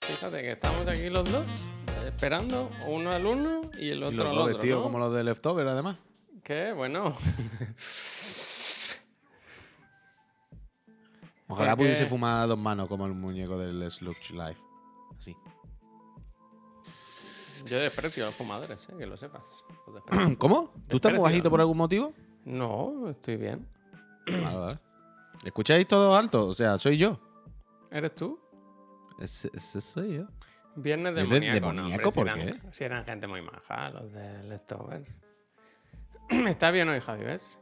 Fíjate que estamos aquí los dos esperando uno al uno y el Y otro los al dos otro. vestidos ¿no? como los de Leftover, además. Que bueno. Ojalá Porque- pudiese fumar a dos manos como el muñeco del Sludge Life. Así. Yo desprecio a los fumadores, eh, que lo sepas. ¿Cómo? ¿Tú estás muy bajito por algún motivo? no, estoy bien. Vale, vale. ¿Escucháis todo alto? O sea, soy yo. ¿Eres tú? Ese, ese soy yo. Viernes ¿Eres demoníaco, no, demoníaco? ¿Por si eran, si eran gente muy maja, los de Leftovers. Está bien hoy, Javi, ¿ves?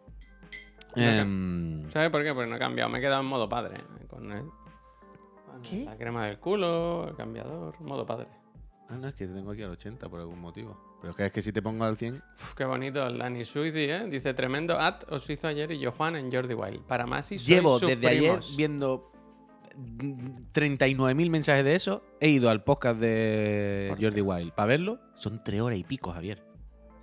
Em, ¿Sabes por qué? Porque no he cambiado, me he quedado en modo padre. Con el- ¿Qué? La crema del culo, el cambiador, modo padre. ah, no, es que te tengo aquí al 80 por algún motivo. Pero es que, es que si te pongo al 100... Uf, qué bonito el Dani Suizi, ¿eh? Dice, tremendo ad os hizo ayer y yo Juan en Jordi Wild. Para más y Llevo desde ayer viendo 39.000 mensajes de eso. He ido al podcast de ¿Por Jordi Wild para verlo. Son tres horas y pico, Javier.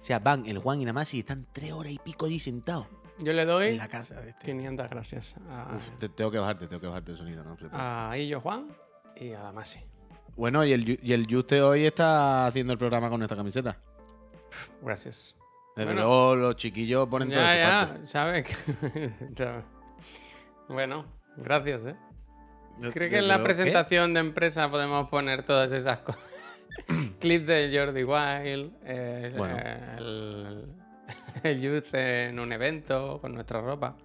O sea, van el Juan y la Masi y están tres horas y pico allí sentados Yo le en doy la casa de este. 500 gracias a, Uf, te- tengo que bajarte, tengo que bajarte el sonido, ¿no? A Illo Juan y a la Masi. Bueno, y el, y el Juste hoy está haciendo el programa con esta camiseta. Gracias. Desde Bueno. luego los chiquillos ponen todo de Ya, parte. ya, ¿sabes? Bueno, gracias, ¿eh? Creo que en la presentación de empresa podemos poner todas esas cosas. Clips de Jordi Wild, eh, Bueno. el, el youth en un evento con nuestra ropa.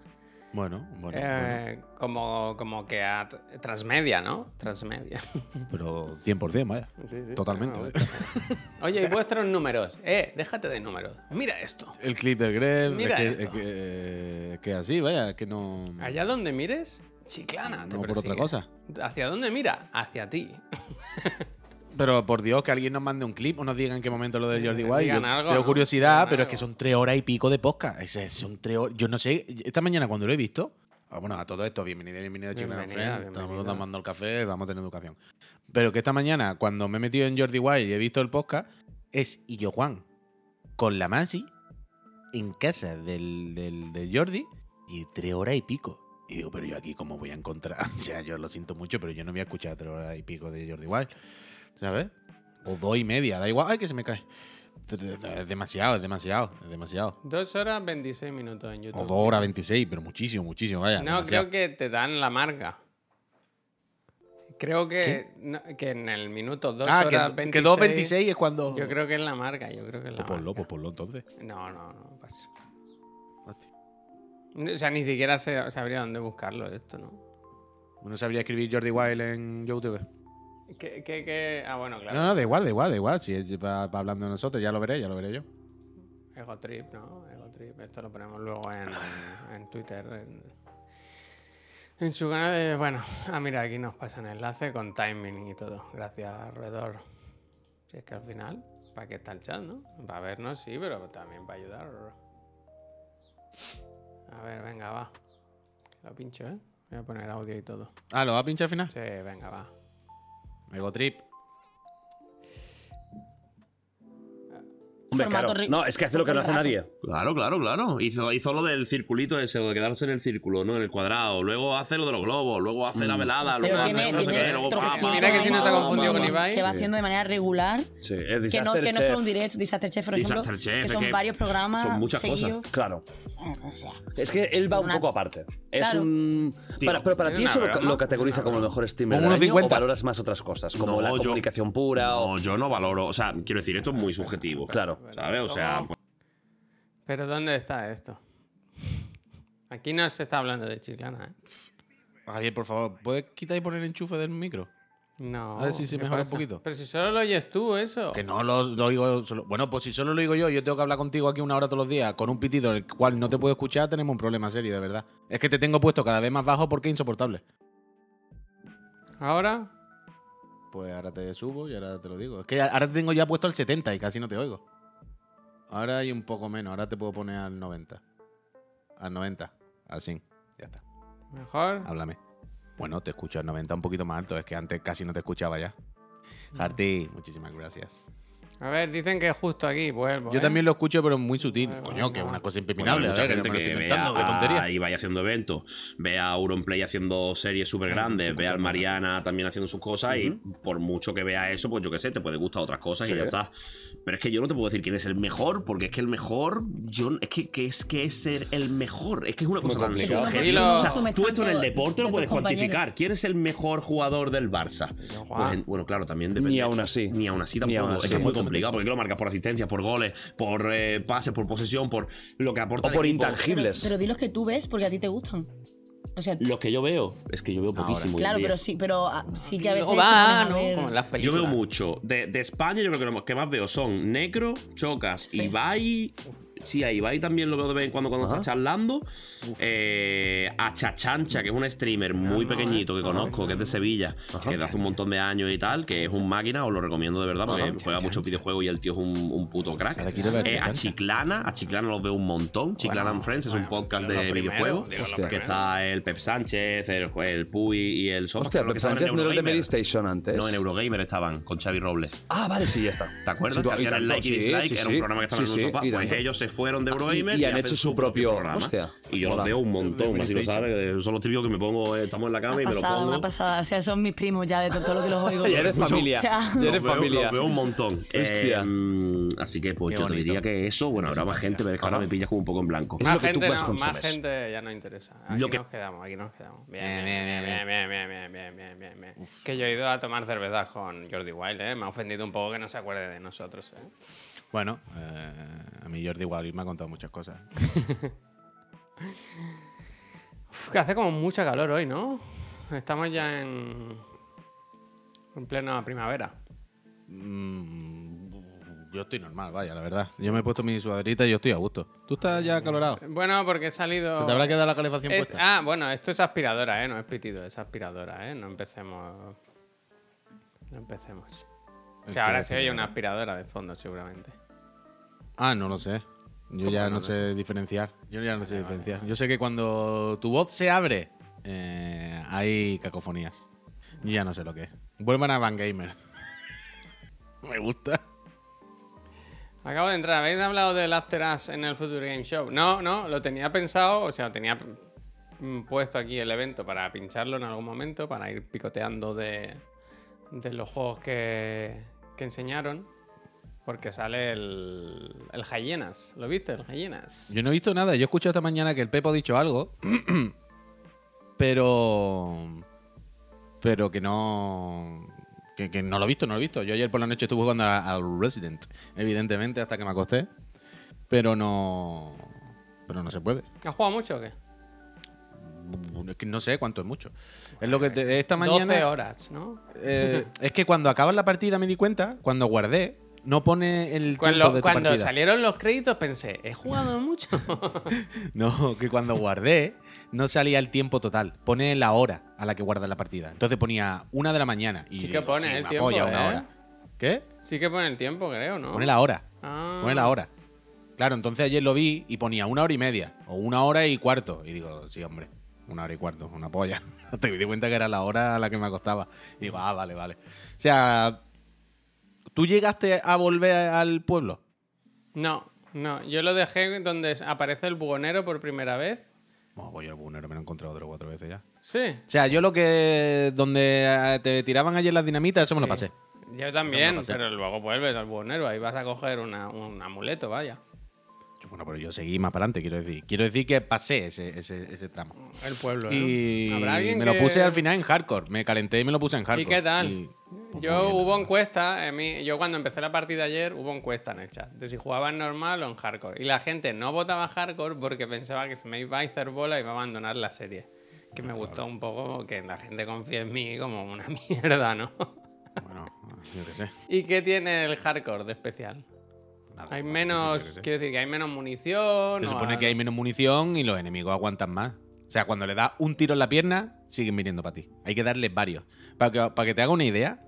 Bueno, bueno, Eh, Como, como que a transmedia, ¿no? Transmedia. bueno, pero 100%, vaya. Sí, sí, Totalmente. Oye, y vuestros números. Eh, déjate de números. Mira esto. El clip del Gref, Mira es que, esto. es que, eh, que así, vaya, que no... Allá donde mires, Chiclana. te No por otra cosa. ¿Hacia dónde mira? Hacia ti. Pero por Dios, que alguien nos mande un clip o nos diga en qué momento lo de Jordi Wild. Digan Yo algo, tengo ¿no? curiosidad, pero es que son tres horas y pico de podcast. Ese- son tres horas. Yo no sé, esta mañana cuando lo he visto. ah, Bueno, a todo esto, bienvenido, bienvenido, chicos. Bienvenida, Estamos tomando el café, vamos a tener educación. Pero que esta mañana, cuando me he metido en Jordi Wild y he visto el podcast, es y yo Juan con la Masi en casa del, del, de Jordi y tres horas y pico. Y digo, pero yo aquí cómo voy a encontrar. O sea, yo lo siento mucho, pero yo no voy a escuchar tres horas y pico de Jordi Wild. ¿Sabes? O dos y media, da igual. Ay, que se me cae. Es demasiado, es demasiado, es demasiado. Dos horas 26 minutos en O YouTube. dos horas 26, pero muchísimo, muchísimo, vaya. No, demasiado. creo que te dan la marca. Creo que, no, que en el minuto 2 Ah, horas que, 26. que 2.26 es cuando. Yo creo que es la marca, yo creo que es la Pues ponlo, marca. pues ponlo entonces. No, no, no pasa. Hostia. O sea, ni siquiera sabría dónde buscarlo esto, ¿no? No sabría escribir Jordi Wild en YouTube. ¿Qué, qué, qué? Ah, bueno, claro. No, no, da igual, da igual, da igual. Si es para hablando de nosotros, ya lo veré, ya lo veré yo. Ego Trip, ¿no? Ego Trip. Esto lo ponemos luego en, en Twitter. En, en su canal de. Bueno, ah, mira, aquí nos pasan enlace con timing y todo. Gracias, Redor. Si es que al final, ¿para qué está el chat, no? Para vernos, sí, pero también para ayudar. A ver, venga, va. Lo pincho, ¿eh? Voy a poner audio y todo. Ah, ¿lo va a pinchar al final? Sí, venga, va. Ego Trip. Formato claro. No, es que hace lo que no hace nadie. Claro, claro, claro. Hizo, hizo lo del circulito ese, lo de quedarse en el círculo, ¿no? En el cuadrado. Luego hace lo de los globos, luego hace la velada, Pero luego tiene- hace no sé qué, luego Mira que si no se ha confundido con. Ibai. que va haciendo de manera regular. Sí, es Que no, que no Chef. son directos, Disaster Chef, por ejemplo, Disaster Chef, que son que varios programas son muchas cosas. Claro. Eh, O sea, Es que él va un poco aparte. Es Claro. un. Tío, Para- pero para ti eso lo, categoriza como el mejor streamer Como del año o 1,50. valoras más otras cosas, como No, la yo- comunicación pura o. No, yo no valoro. O sea, quiero decir, esto es muy subjetivo. Claro. ¿Sabes? O sea, pues, Pero ¿dónde está esto? Aquí no se está hablando de Chiclana, ¿eh? Javier, por favor, ¿puedes quitar y poner el enchufe del micro? No. A ver si se ¿qué mejora un poquito. Pero si solo lo oyes tú, eso. Que no lo, lo oigo solo. Bueno, pues si solo lo digo yo, yo tengo que hablar contigo aquí una hora todos los días con un pitido el cual no te puedo escuchar, tenemos un problema serio, de verdad. Es que te tengo puesto cada vez más bajo porque es insoportable. Ahora, Pues ahora te subo y ahora te lo digo. Es que ahora te tengo ya puesto al 70 y casi no te oigo. Ahora hay un poco menos, ahora te puedo poner al 90. Al 90. Así. Ya está. mejor. Háblame. Bueno, te escucho al 90 un poquito más alto, es que antes casi no te escuchaba ya. Harty, muchísimas gracias. A ver, dicen que justo aquí vuelvo. Yo ¿eh? también lo escucho, pero muy sutil. Coño, que es una cosa Bueno, impepinable. hay a mucha gente no me lo que estoy vea inventando, qué a. Ibai haciendo eventos, ve a Auronplay haciendo series súper grandes, ve al Mariana también haciendo sus cosas y por mucho que vea eso, pues yo qué sé, te puede gustar otras cosas y ya está. Pero es que yo no te puedo decir quién es el mejor, porque es que el mejor, yo es que, que es que es ser el mejor, es que es una cosa tan O sea, tú esto en el deporte lo de puedes cuantificar. ¿Quién es el mejor jugador del Barça? Pues, en- bueno, claro, también depende. Ni aún así. Ni aún así Ni tampoco. Es que es muy complicado, porque lo marcas por asistencias, por goles, por eh, pases, por posesión, por lo que aporta O el por. Pero, intangibles. pero di los que tú ves porque a ti te gustan. O sea, Los que yo veo, es que yo veo poquísimo. claro, pero sí, pero ah, sí que a veces. Va, ¿no? Como en las Yo películas. veo mucho. De, de España, yo creo que lo que más veo son Necro, Chocas, Ibai. Sí, a Ibai también lo veo de vez en cuando cuando Ajá. está charlando. Eh, a Chachancha, que es un streamer muy pequeñito que conozco, que es de Sevilla, que de hace un montón de años y tal, que es un máquina, os lo recomiendo de verdad, porque Ajá. juega muchos videojuegos y el tío es un, un puto crack. Eh, a. Chiclana, a Chiclana los veo un montón. Chiclana and Friends es un podcast de videojuegos. Que está el Pep Sánchez, el, el Puy y el Sopas. Hostia, Pep Sánchez no era de. Medistation antes. No, en Eurogamer estaban, con Xavi Robles. Ah, vale, sí, ya está. ¿Te acuerdas? Que hacían el like y dislike, era un programa que estaba en un sofá. Pues ellos se fueron de Eurogamer Y- y han hecho su propio- programa. hostia, y yo mola. los veo un montón, así lo sabes. Son los típicos que me pongo, eh, estamos en la cama Una y me lo pongo. una pasada. O sea, son mis primos ya de todo lo que los oigo. Ya eres familia. Ya Los eres veo, familia. los veo un montón. Hostia. Eh, así que, pues Qué yo te bonito. diría que eso, bueno, habrá más gente, pero es que ahora me pillas como un poco en blanco. Es Más lo que tú gente, más no, más gente ya no interesa. Aquí Lo que- nos quedamos, aquí nos quedamos. Bien, Bien, bien, bien, bien, bien, bien, bien, bien, bien, bien, bien, bien. Que yo he ido a tomar cervezas con Jordi Wild, ¿eh? Me ha ofendido un poco que no se acuerde de nosotros, ¿eh? Bueno, eh, a mí Jordi Wild me ha contado muchas cosas. Uf, que hace como mucha calor hoy, ¿no? Estamos ya en. en plena primavera. Mm, yo estoy normal, vaya, la verdad. Yo me he puesto mi sudaderita y yo estoy a gusto. ¿Tú estás ya acalorado? Bueno, porque he salido. ¿Se te habrá quedado la calefacción Es- puesta? ah, bueno, esto es aspiradora, ¿eh? No es pitido, es aspiradora, ¿eh? No empecemos. No empecemos. O sea, ahora se oye una aspiradora. de fondo, seguramente. Ah, no lo sé. Yo ya no, sé diferenciar. Yo ya no sé diferenciar. Yo sé que cuando tu voz se abre, eh, hay cacofonías. Yo ya no sé lo que es. Vuelvan a Van Gamer. me gusta. Acabo de entrar. ¿Habéis hablado del After Us en el Future Game Show? No, no, lo tenía pensado, o sea, tenía mm, puesto aquí el evento para pincharlo en algún momento, para ir picoteando de, de los juegos que, que enseñaron. Porque sale el, el Hyenas. ¿Lo viste? El Hyenas. Yo no he visto nada. Yo he escuchado esta mañana que el Pepo ha dicho algo. pero. Pero que no. Que, que no lo he visto, no lo he visto. Yo ayer por la noche estuve jugando al Resident, evidentemente, hasta que me acosté. Pero no. Pero no se puede. ¿Has jugado mucho o qué? Es que no sé cuánto es mucho. Es lo que te- esta mañana. 12 horas, ¿no? eh, es que cuando acabas la partida me di cuenta, cuando guardé, no pone el tiempo Cuando, de tu cuando partida. salieron los créditos pensé, ¿he jugado mucho? No, que cuando guardé no salía el tiempo total. Pone la hora a la que guardas la partida. Entonces ponía una de la mañana. Y Sí que pone sí, el tiempo, polla, una ¿eh? hora. ¿Qué? sí que pone el tiempo, creo, ¿no? Pone la hora. Ah. Pone la hora. Claro, entonces ayer lo vi y ponía una hora y media. O una hora y cuarto. Y digo, sí, hombre. Una hora y cuarto, una polla. Te di cuenta que era la hora a la que me acostaba. Y digo, ah, vale, vale. O sea, ¿tú llegaste a volver al pueblo? No, no. Yo lo dejé donde aparece el bugonero por primera vez. Bueno, pues yo el bunero me lo he encontrado tres o cuatro veces ya. Sí. O sea, yo lo que. Donde eh, te tiraban ayer las dinamitas, eso me lo pasé. Yo también, pero luego vuelves al bugonero. Ahí vas a coger una- un amuleto, vaya. Bueno, pero yo seguí más para adelante, quiero decir. Quiero decir que pasé ese, ese, ese tramo. El pueblo, ¿no? Y ¿Habrá alguien me que- lo puse al final en hardcore. Me calenté y me lo puse en hardcore. ¿Y qué tal? Y- pues yo hubo la verdad. encuesta, en mí, yo cuando empecé la partida ayer hubo encuesta en el chat de si jugaba en normal o en hardcore. Y la gente no votaba hardcore porque pensaba que se me iba a hacer bola y iba a abandonar la serie. Que me gustó un poco que la gente confíe en mí como una mierda, ¿no? Bueno, yo qué sé. ¿Y qué tiene el hardcore de especial? Nada, Hay menos, sé. quiero decir que hay menos munición. Se supone que hay menos munición y los enemigos aguantan más. O sea, cuando le das un tiro en la pierna, siguen viniendo para ti. Hay que darles varios. Para que, para que te haga una idea,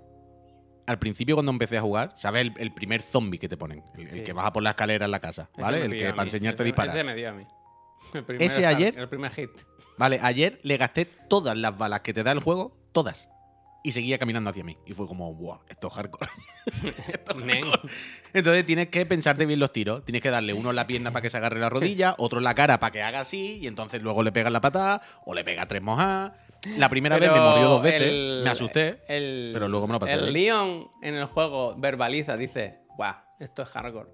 al principio cuando empecé a jugar, ¿sabes? El, el primer zombie que te ponen. El, que baja por la escalera en la casa, ¿vale? El que para enseñarte a Ese- disparar. Ese me dio a mí. El primer Ese ayer- El primer hit. Vale, ayer le gasté todas las balas que te da el juego, todas. Y seguía caminando hacia mí. Y fue como, wow, esto es hardcore. Men. Entonces tienes que pensarte bien los tiros. Tienes que darle uno en la pierna para que se agarre la rodilla, otro en la cara para que haga así, y entonces luego le pegas la patada o le pega tres mojadas. La primera vez me mordió dos veces, el- me asusté. el- pero luego me lo pasé El. Leon en el juego verbaliza, dice, guau, esto es hardcore.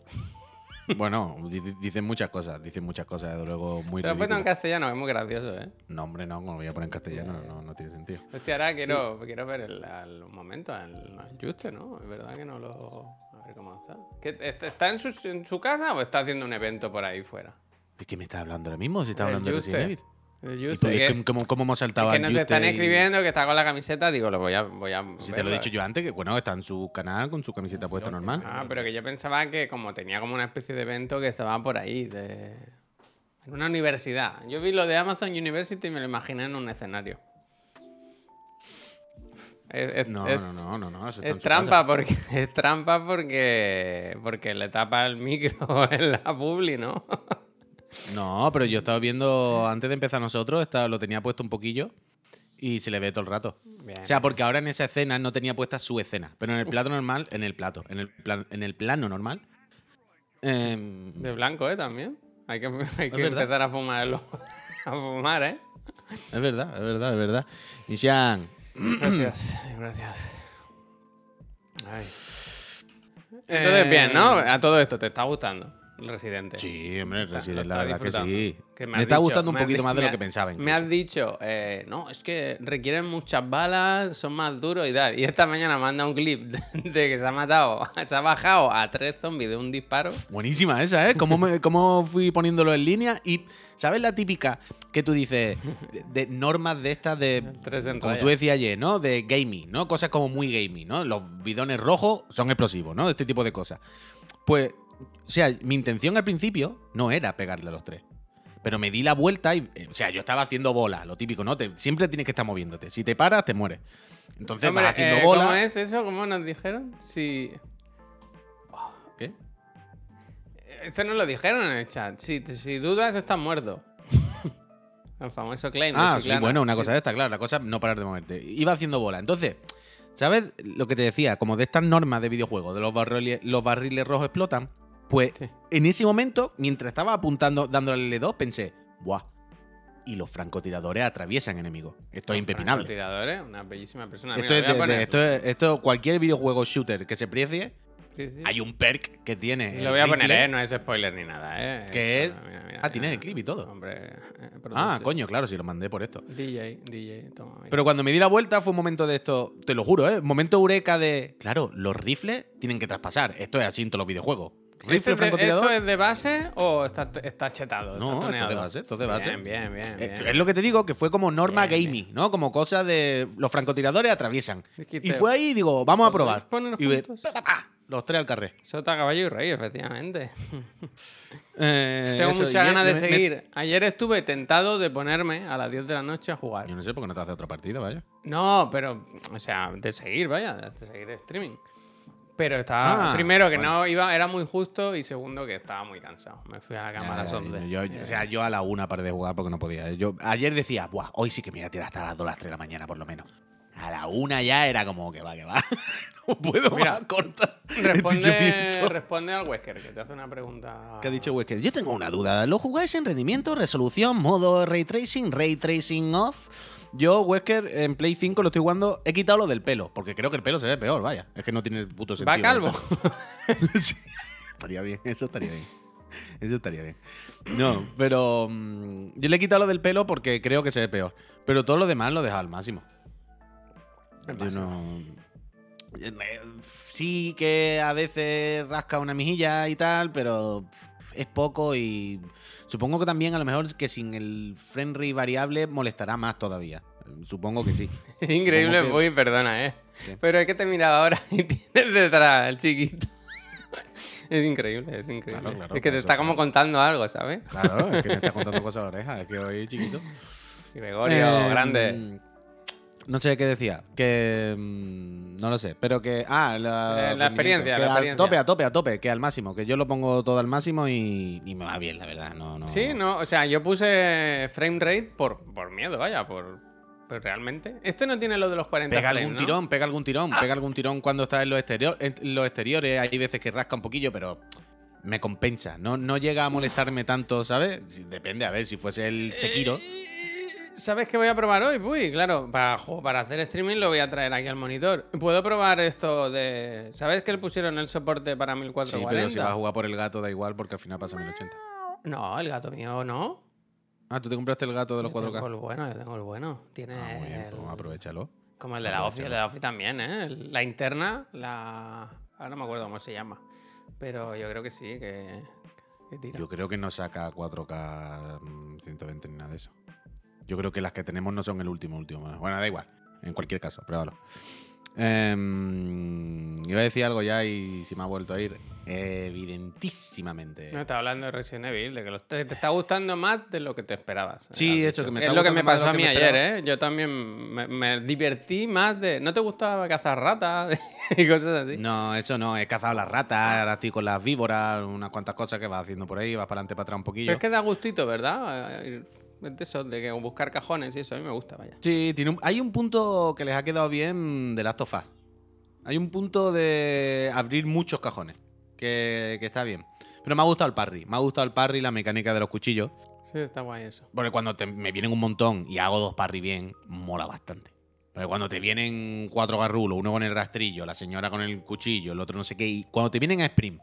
Bueno, di- di- dicen muchas cosas, dicen muchas cosas, desde luego muy Te lo he puesto en castellano, es muy gracioso, ¿eh? No, hombre, no, como lo voy a poner en castellano, no, no tiene sentido. Hostia, ahora quiero, quiero ver el, al momento, al, al Juste, ¿no? Es verdad que no lo... A ver cómo está. ¿Qué- est- ¿Está en su, en su casa o está haciendo un evento por ahí fuera? ¿De qué me estás hablando ahora mismo? Si estás El hablando de. Resident Evil. El ¿Y Juste, tú- que- ¿cómo- cómo, hemos saltado Es que nos están y- escribiendo que está con la camiseta, digo, lo voy a. Voy a Si te lo he dicho yo antes, que bueno, está en su canal con su camiseta puesta normal. Ah, pero que yo pensaba que como tenía como una especie de evento que estaba por ahí, de... en una universidad. Yo vi lo de Amazon University y me lo imaginé en un escenario. Es, es- No, es- no, no, no, no. Es trampa casa. porque es trampa porque porque le tapa el micro en la publi, ¿no? No, pero yo estaba viendo, antes de empezar nosotros, estaba, lo tenía puesto un poquillo y se le ve todo el rato. Bien. O sea, porque ahora en esa escena no tenía puesta su escena, pero en el plato normal, en el plato, en el, plan- en el plano normal. em, De blanco, ¿eh? También. Hay que, hay que empezar a fumar, a fumar, ¿eh? es verdad, es verdad, es verdad. Nishan, Gracias, gracias. Ay. Entonces, Eh, bien, ¿no? A todo esto, ¿te está gustando el Residente? Sí, hombre, Está- Resident, lo la verdad que sí. Que me está dicho- gustando un poquito más de lo que pensaba. Me has dicho, eh, no, es que requieren muchas balas, son más duros y tal. Y esta mañana manda un clip de, de que se ha matado, se ha bajado a tres zombies de un disparo. Buenísima esa, ¿eh? Cómo, me- cómo fui poniéndolo en línea y, ¿sabes la típica que tú dices de, de normas de estas de, Tres en como tú decías ayer, ¿no? De gaming, ¿no? Cosas como muy gaming, ¿no? Los bidones rojos son explosivos, ¿no? Este tipo de cosas. Pues, o sea, mi intención al principio no era pegarle a los tres. Pero me di la vuelta y, eh, o sea, yo estaba haciendo bola, lo típico, ¿no? Te- siempre tienes que estar moviéndote. Si te paras, te mueres. Entonces Hombre, vas haciendo eh, bola. ¿Cómo es eso? ¿Cómo nos dijeron? Si... ¿Qué? Esto no lo dijeron en el chat. Si, si dudas, estás muerto. el famoso claim. Ah, sí, bueno, una cosa de esta, claro, la cosa no parar de moverte. Iba haciendo bola. Entonces, ¿sabes lo que te decía? Como de estas normas de videojuegos, de los barriles, los barriles rojos explotan, pues Sí. en ese momento, mientras estaba apuntando, dándole L2, pensé, ¡buah! Y los francotiradores atraviesan enemigos. Esto es impepinable. Francotiradores, una bellísima persona. Esto Mira, es de- de- esto es- esto, cualquier videojuego shooter que se precie, Sí, sí. hay un perk que tiene. Lo voy a poner. ¿eh? No es spoiler ni nada, ¿eh? Que es- Ah, tiene el clip y todo. Hombre. eh, Ah, coño, claro, si lo mandé por esto. DJ, DJ, toma. mira. Pero cuando me di la vuelta fue un momento de esto, te lo juro, ¿eh? Momento eureka de. Claro, los rifles tienen que traspasar. Esto es así en todos los videojuegos. ¿Este Rifle, es de- francotirador. ¿Esto es de base o está, está chetado? No, está esto es de base, esto es de base. Bien, bien, bien. Eh, bien. Es lo que te digo, que fue como norma Bien, gaming, ¿no? Como cosa de. Los francotiradores atraviesan. Y fue ahí y digo, vamos a ¿Podéis probar. Y ve, los tres al carré. Sota, caballo y rey, efectivamente. Eh, Tengo eso, muchas ganas de me- seguir. Ayer estuve tentado de ponerme a las 10 de la noche a jugar. Yo no sé por qué no te hace otra partida, vaya. No, pero, o sea, de seguir, vaya, de seguir streaming. Pero estaba, Ah, primero que bueno. no iba, era muy justo y segundo que estaba muy cansado. Me fui a la cama a Ya, las ya, 11. yo- yo- o sea, yo a la una paré de jugar porque no podía. Yo ayer decía, Buah, hoy sí que me voy a tirar hasta las 2 las 3 de la mañana, por lo menos. A la una ya era como que va, que va. no puedo Mira, más corta. Responde, responde al Wesker, que te hace una pregunta. ¿Qué ha dicho Wesker? Yo tengo una duda. ¿Lo jugáis en rendimiento, resolución, modo ray tracing, ray tracing off? Yo, Wesker, en Play 5 lo estoy jugando. He quitado lo del pelo, porque creo que el pelo se ve peor, vaya. Es que no tiene puto sentido. ¿Va calvo? Sí, estaría bien, eso estaría bien. Eso estaría bien. No, pero mm, yo le he quitado lo del pelo porque creo que se ve peor. Pero todo lo demás lo he dejado al máximo. Yo máximo. no- Sí que a veces rasca una mejilla y tal, pero es poco y supongo que también a lo mejor es que sin el frame rate variable molestará más todavía. Supongo que sí. Es increíble, que- perdona, ¿eh? ¿Qué? Pero es que te he mirado ahora y tienes detrás al chiquito. Es increíble, es increíble. Claro, claro, es que te está como contando algo, ¿sabes? Claro, es que me está contando cosas a la oreja, es que hoy chiquito. Gregorio, Eh, grande. No sé qué decía, que mm, no lo sé, pero que ah, la, la experiencia, que la a experiencia. tope, a tope, a tope, que al máximo, que yo lo pongo todo al máximo y, y me va bien, la verdad, no, no. Sí, no, o sea, yo puse frame rate por, por miedo, vaya, por, Pero realmente. Esto no tiene lo de los 40 Pega algún ¿no? tirón, pega algún tirón, Ah. pega algún tirón cuando está en los, exterior, en los exteriores. Hay veces que rasca un poquillo, pero me compensa. No, no llega a molestarme tanto, ¿sabes? Depende, a ver, si fuese el Sekiro. Eh, ¿Sabes qué voy a probar hoy? Uy, claro, para, jo, para hacer streaming lo voy a traer aquí al monitor. ¿Puedo probar esto de. ¿Sabes que le pusieron el soporte para Sí, 1440? pero si vas a jugar por el gato da igual porque al final pasa 1080. No, el gato mío no. Ah, tú te compraste el gato de los Yo 4K. tengo el bueno, yo tengo el bueno. Tiene. Ah, muy bien, el- pues aprovechalo. Como el de la OFI, el de la OFI también, ¿eh? La interna, la. Ahora no me acuerdo cómo se llama. Pero yo creo que sí, que. que tira. Yo creo que no saca 4K mm, 120 ni nada de eso. Yo creo que las que tenemos no son el último, último. Bueno, da igual. En cualquier caso, pruébalo. Em, iba a decir algo ya y se me ha vuelto a ir. Evidentísimamente. No, estaba hablando de Resident Evil, de que los- te, te está gustando más de lo que te esperabas. Sí, eso, que me Es está lo que me pasó a mí ayer. ¿eh? Yo también me, me divertí más de... ¿No te gustaba cazar ratas y cosas así? No, eso no. He cazado las ratas, ahora estoy con las víboras, unas cuantas cosas que vas haciendo por ahí, vas para adelante, para atrás un poquillo. Pero es que da gustito, ¿verdad? De eso, de que buscar cajones y eso, a mí me gusta, vaya. Sí, tiene un- hay un punto que les ha quedado bien de Last of Us. Hay un punto de abrir muchos cajones, que, que está bien. Pero me ha gustado el parry. Me ha gustado el parry, la mecánica de los cuchillos. Sí, está guay eso. Porque cuando te- me vienen un montón y hago dos parry bien, mola bastante. Pero cuando te vienen cuatro garrulos, uno con el rastrillo, la señora con el cuchillo, el otro no sé qué, y cuando te vienen a sprint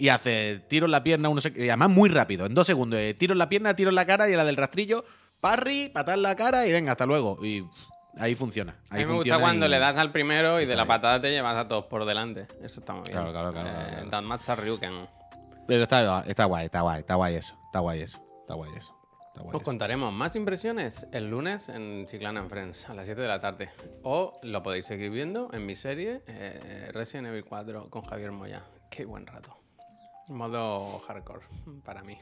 y hace tiro en la pierna, uno qué, y además muy rápido, en dos segundos, eh, tiro en la pierna, tiro en la cara y la del rastrillo, parry, patar en la cara y venga, hasta luego. Y pff, ahí funciona. A mí me gusta cuando y- le das al primero y de la patada te llevas a todos por delante. Eso está muy bien. Claro, claro, claro, Eh, claro, claro. Danmacha Ryuken. Pero está, está guay, está guay, está guay eso. Está guay eso. Está guay eso. Os contaremos más impresiones el lunes en Chiclana en Friends a las 7 de la tarde. O lo podéis seguir viendo en mi serie eh, Resident Evil 4 con Javier Moya. Qué buen rato. Modo hardcore para mí.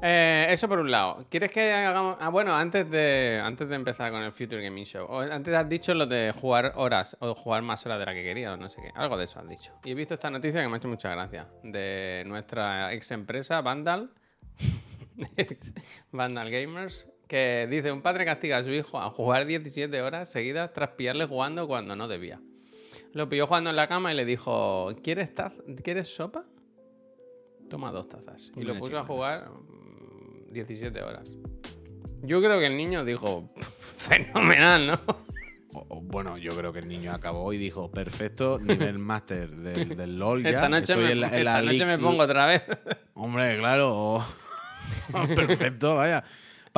Eh, eso por un lado. ¿Quieres que hagamos.? Ah, bueno, antes de, antes de empezar con el Future Gaming Show. o- Antes has dicho lo de jugar horas o jugar más horas de la que querías o no sé qué. Algo de eso has dicho. Y he visto esta noticia que me ha hecho mucha gracia. De nuestra ex empresa, Vandal. Vandal Gamers. Que dice: Un padre castiga a su hijo a jugar 17 horas seguidas tras pillarle jugando cuando no debía. Lo pilló jugando en la cama y le dijo: ¿Quieres, taz- ¿quieres sopa? Toma dos tazas. Y lo puso a jugar mm, 17 horas. Yo creo que el niño dijo: Fenomenal, ¿no? O- o, bueno, yo creo que el niño acabó y dijo, perfecto, nivel máster del, del LOL ya. esta noche, estoy me, en la- en la esta noche me pongo otra vez. Hombre, claro. Perfecto, vaya.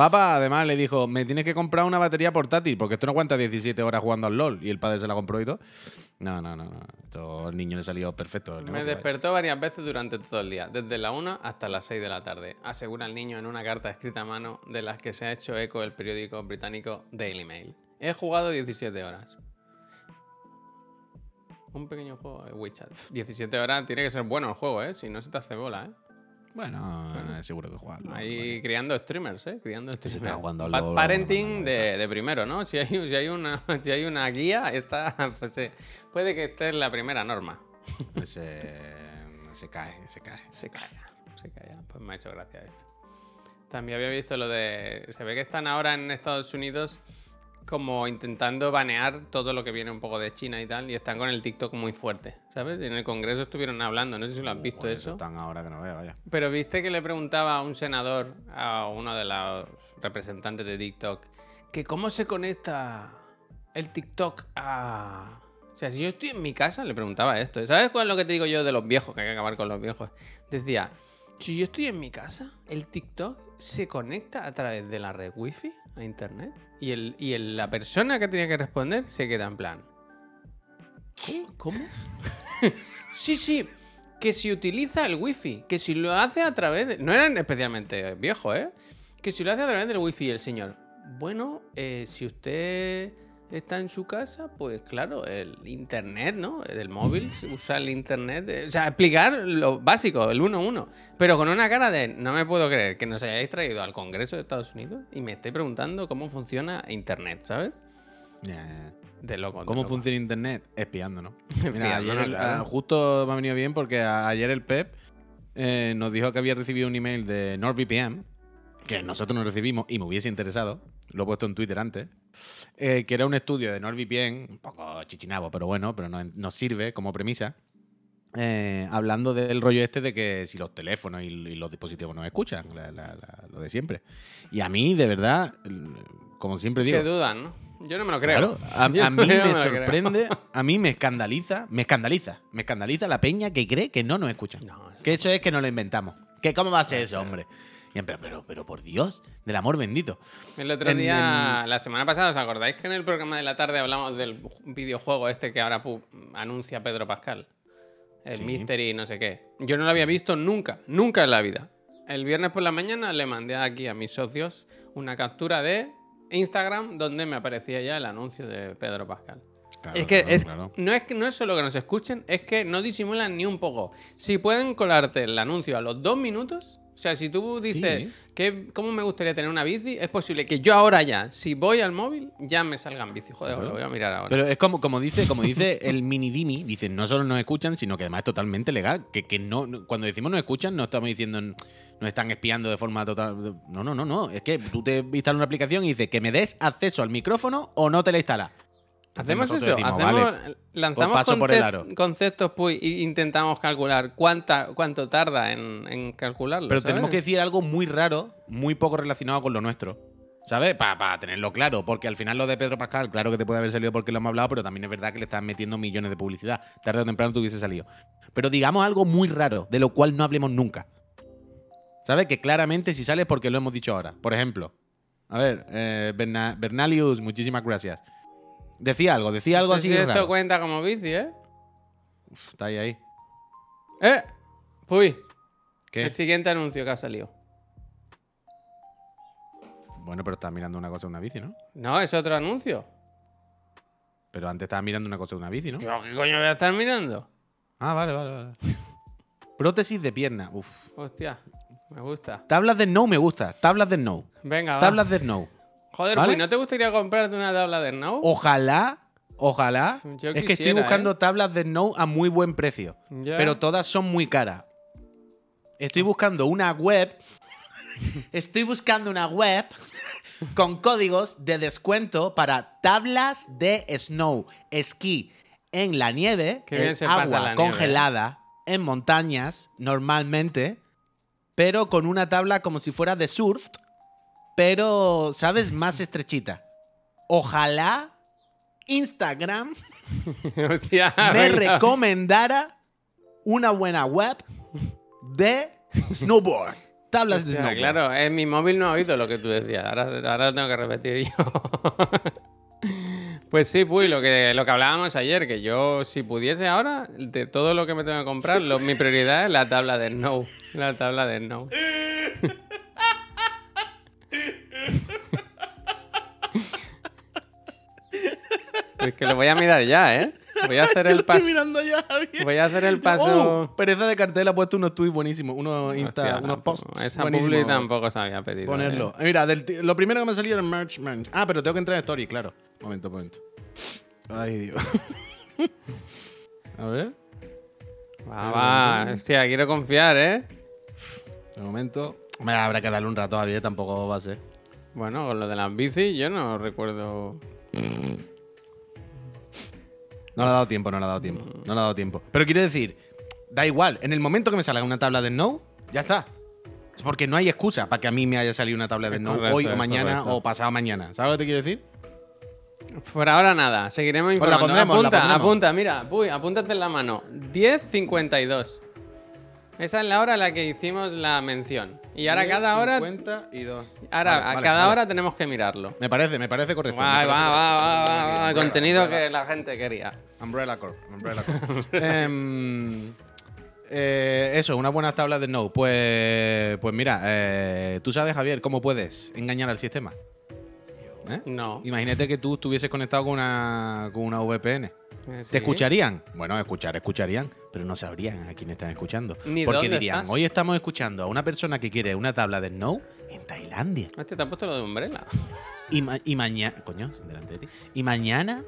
Papá, además, le dijo, me tienes que comprar una batería portátil, porque esto no aguanta 17 horas jugando al LOL. Y el padre se la compró y todo. No, no, no. no. Esto, el niño le salió perfecto. el Me vaya. despertó varias veces durante todo el día, desde la 1 hasta las 6 de la tarde, asegura el niño en una carta escrita a mano de las que se ha hecho eco el periódico británico Daily Mail. He jugado 17 horas. Un pequeño juego de WeChat. Uf, 17 horas tiene que ser bueno el juego, ¿eh? Si no se te hace bola, ¿eh? Bueno, eh, seguro que juega. Ahí criando streamers, ¿eh? Criando está streamers. jugando al LOL, parenting de, de primero, ¿no? Si hay, si hay, una, si hay una guía, está, pues, eh, puede que esté en la primera norma. Se, se cae, se cae. Se calla, se calla. Pues me ha hecho gracia esto. También había visto lo de. Se ve que están ahora en Estados Unidos como intentando banear todo lo que viene un poco de China y tal. Y están con el TikTok muy fuerte. ¿Sabes? En el Congreso estuvieron hablando. No sé si lo has visto Joder, eso. Están ahora que no vea, vaya. Pero viste que le preguntaba a un senador, a uno de los representantes de TikTok, que cómo se conecta el TikTok a. O sea, si yo estoy en mi casa, le preguntaba esto. ¿Sabes cuál es lo que te digo yo de los viejos? Que hay que acabar con los viejos. Decía, si yo estoy en mi casa, el TikTok se conecta a través de la red wifi a internet. Y, el, y el- la persona que tenía que responder se queda en plan. ¿Cómo? ¿Cómo? sí, sí. Que si utiliza el wifi, que si lo hace a través de... No eran especialmente viejos, ¿eh? Que si lo hace a través del wifi el señor. Bueno, eh, si usted está en su casa, pues claro, el internet, ¿no? Del móvil, usar el internet. eh, o sea, explicar lo básico, el 1-1. Pero con una cara de, no me puedo creer que nos hayáis traído al Congreso de Estados Unidos y me esté preguntando cómo funciona internet, ¿sabes? De loco. de ¿Cómo loco. funciona Internet? Espiándonos. Mira, Espiándonos, ayer claro. ah, justo me ha venido bien porque ayer el Pep eh, nos dijo que había recibido un email de NordVPN, que nosotros no recibimos y me hubiese interesado. Lo he puesto en Twitter antes, eh, que era un estudio de NordVPN, un poco chichinabo, pero bueno, pero nos, sirve como premisa, eh, hablando del rollo este de que si los teléfonos y, y los dispositivos nos escuchan, la- la- la- lo de siempre. Y a mí, de verdad, como siempre digo, Qué dudan, ¿no? Yo no me lo creo. Claro, a, mí me sorprende, a mí me escandaliza, me escandaliza, me escandaliza la peña que cree que no nos escuchan. No, eso que eso es que no lo inventamos. Que cómo va a ser eso, hombre. Y pero, pero por Dios, del amor bendito. El otro En- día, la semana pasada, ¿os acordáis que en el programa de la tarde hablamos del videojuego este que ahora anuncia Pedro Pascal? El Sí. Mystery no sé qué. Yo no lo había visto nunca, nunca en la vida. El viernes por la mañana le mandé aquí a mis socios una captura de Instagram donde me aparecía ya el anuncio de Pedro Pascal. Claro, es que, claro, es, claro. No, es que no es solo que nos escuchen, es que no disimulan ni un poco. Si pueden colarte el anuncio a los dos minutos, sea, si tú dices, Sí. que, ¿cómo me gustaría tener una bici? Es posible que yo ahora ya, si voy al móvil, ya me salgan bici. Joder, Claro. lo voy a mirar ahora. Pero es como, como dice, como dice el mini Dimi, dice, no solo nos escuchan, sino que además es totalmente legal. Que, que no, no- cuando decimos nos escuchan, no estamos diciendo nos están espiando de forma total. No, no, no, no. Es que tú te instalas una aplicación y dices que me des acceso al micrófono o no te la instalas. Hacemos eso, decimos, hacemos, vale, lanzamos conceptos pues, y intentamos calcular cuánta, cuánto tarda en, en calcularlo. Pero ¿sabes? tenemos que decir algo muy raro, muy poco relacionado con lo nuestro. ¿Sabes? Para tenerlo claro. Porque al final lo de Pedro Pascal, claro que te puede haber salido porque lo hemos hablado, pero también es verdad que le están metiendo millones de publicidad. Tarde o temprano tuviese salido. Pero digamos algo muy raro, de lo cual no hablemos nunca. ¿Sabes? Que claramente si sale es porque lo hemos dicho ahora. Por ejemplo, a ver, eh, Berna- Bernalius, muchísimas gracias. Decía algo, decía algo No sé así si esto raro. cuenta como bici, ¿eh? Está ahí, ahí. ¡Eh! Uy, ¿Qué? el siguiente anuncio que ha salido. Bueno, pero estaba mirando una cosa de una bici, ¿no? No, es otro anuncio. Pero antes estaba mirando una cosa de una bici, ¿no? ¿Yo qué coño voy a estar mirando? Ah, vale, vale, vale. Prótesis de pierna. Uf. Hostia, me gusta. Tablas de Snow me gusta. Tablas de Snow. Venga, va. Tablas de Snow. Joder, ¿vale? pues, ¿no te gustaría comprarte una tabla de Snow? Ojalá, ojalá. Yo es que estoy quisiera, buscando ¿eh? tablas de Snow a muy buen precio. Pero todas son muy caras. Estoy buscando una web. Estoy buscando una web con códigos de descuento para tablas de snow, esquí en la nieve, en agua nieve, ¿eh? congelada, en montañas, normalmente, pero con una tabla como si fuera de surf, pero, ¿sabes? Más estrechita. Ojalá Instagram Hostia, me venga. recomendara una buena web de snowboard. Tablas de snowboard. claro, en mi móvil no ha oído lo que tú decías. Ahora, ahora lo tengo que repetir yo. pues sí, Puy, lo que, lo que hablábamos ayer, que yo, si pudiese ahora, de todo lo que me tengo que comprar, lo- mi prioridad es la tabla de Snow. La tabla de Snow. Es que lo voy a mirar ya, ¿eh? Voy a hacer el Estoy paso. mirando ya, Javier. Voy a hacer el paso. Oh, pereza de cartel ha puesto unos tweets buenísimos, unos, Insta, Hostia, unos posts. Esa publi tampoco se había pedido. Ponerlo. ¿eh? Mira, del lo primero que me salió era merch, merch. Ah, pero tengo que entrar en story, claro. Momento, momento. Ay, Dios. A ver, Va, va. Hostia, quiero confiar, ¿eh? de momento. Me habrá que darle un rato a Javier, tampoco va a ser. Bueno, con lo de las bicis, yo no recuerdo. No le ha dado tiempo, no le ha dado tiempo. No le ha dado tiempo. Pero quiero decir, da igual. En el momento que me salga una tabla de Snow, ya está. Es porque no hay excusa para que a mí me haya salido una tabla de Snow correcto, hoy o mañana correcto. o pasado mañana. ¿Sabes lo que te quiero decir? Por ahora nada, seguiremos Pues la informando. pondremos, apunta, apunta, mira, uy, apúntate en la mano. 10.52. Esa es la hora a la que hicimos la mención. Y ahora cada hora, 52. ahora Vale, a vale, cada vale. hora tenemos que mirarlo. Me parece, me parece correcto. Va, parece va, correcto. va, va, va, va, contenido umbrella. que la gente quería. Umbrella Corp. Umbrella Corp. Em, eh, eso, unas buenas tablas de no. Pues, pues mira, eh, tú sabes, Javier, cómo puedes engañar al sistema. ¿Eh? No. Imagínate que tú estuvieses conectado con una, con una VPN. Eh, ¿Te escucharían? Bueno, escuchar, escucharían, pero no sabrían a quién están escuchando. Ni Porque dónde dirían, estás. hoy estamos escuchando a una persona que quiere una tabla de Snow en Tailandia. Hostia, te has puesto lo de Umbrella. Y, ma- y mañana. Coño, delante de ti. Y mañana.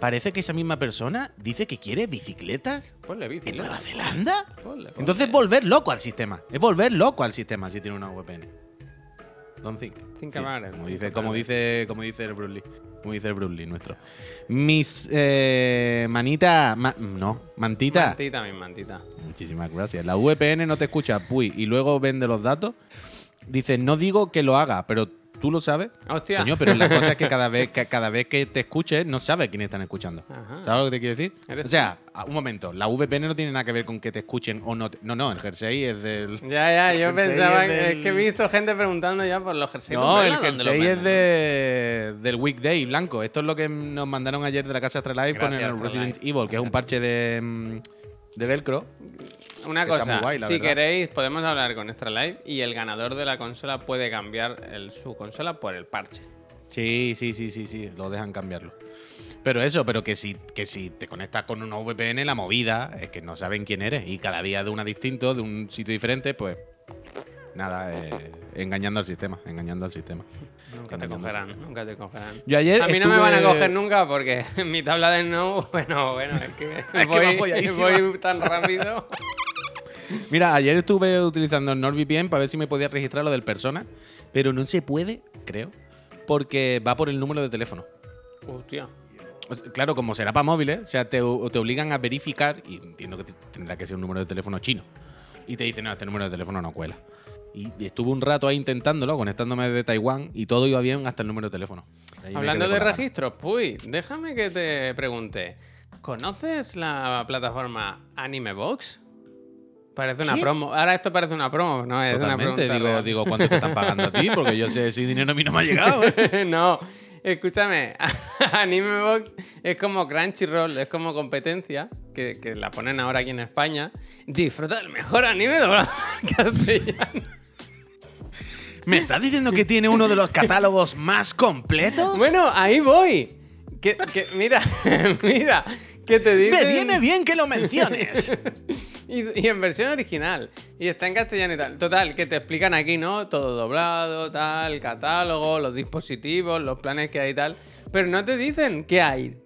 Parece que esa misma persona dice que quiere bicicletas Ponle bici. en. Nueva Zelanda. Ponle, ponle. Entonces volver loco al sistema. Es volver loco al sistema si tiene una VPN. Don't think. Think Sí, about it, Como dice, como dice, como dice el Bruce Lee. Como dice el Bruce Lee nuestro. Mis eh, manita, ma- no, mantita. Mantita, mi mantita. Muchísimas gracias. La VPN no te escucha, puy, y luego vende los datos. Dice, no digo que lo haga, pero tú lo sabes. Hostia. Coño, pero la cosa es que cada vez que, cada vez que te escuches, no sabes quiénes están escuchando. Ajá. ¿Sabes lo que te quiero decir? Eres O sea, un momento, la VPN no tiene nada que ver con que te escuchen o no. te- no, no, el jersey es del. Ya, ya, yo pensaba es que del- es que he visto gente preguntando ya por los jerseys. No, el Umbrella, ¿dónde los jersey es de, del Weekday blanco. Esto es lo que nos mandaron ayer de la casa Astralife con el Resident. Evil, que es un parche de, mm, de velcro. Una cosa, guay, si verdad. queréis, podemos hablar con Extra Live y el ganador de la consola puede cambiar el- su consola por el parche. Sí, sí, sí, sí, sí, lo dejan cambiarlo. Pero eso, pero que si, que si te conectas con una VPN, la movida es que no saben quién eres. Y cada día de una distinto, de un sitio diferente, pues nada, eh, engañando al sistema, engañando al sistema. Nunca te cogerán, sistema. nunca te cogerán. Yo ayer A mí no me van a coger nunca porque en mi tabla de no, bueno, bueno, es que, voy tan rápido. Mira, ayer estuve utilizando el NordVPN para ver si me podía registrar lo del persona, pero no se puede, creo, porque va por el número de teléfono. Hostia. Claro, como será para móviles, o sea, te, te obligan a verificar, y entiendo que te- tendrá que ser un número de teléfono chino. Y te dicen, no, este número de teléfono no cuela. Y, estuve un rato ahí intentándolo, conectándome desde Taiwán, y todo iba bien hasta el número de teléfono. Ahí Hablando de registros, Puy, déjame que te pregunte. ¿Conoces la plataforma AnimeBox? Parece una ¿Qué? promo. Ahora esto parece una promo, ¿no? Es una Totalmente, pregunta digo, real. digo, ¿cuánto te están pagando a ti? Porque yo sé, ese dinero a mí no me ha llegado. ¿eh? no, escúchame. AnimeBox es como Crunchyroll, es como competencia, que, que la ponen ahora aquí en España. Disfruta del mejor anime doblado castellano. ¿Me estás diciendo que tiene uno de los catálogos más completos? Bueno, ahí voy. Que, que- mira, mira, que te. Me viene bien que lo menciones. Y, y en versión original. Y está en castellano y tal. Total, que te explican aquí, ¿no? Todo doblado, tal, catálogo, los dispositivos, los planes que hay y tal. Pero no te dicen qué hay.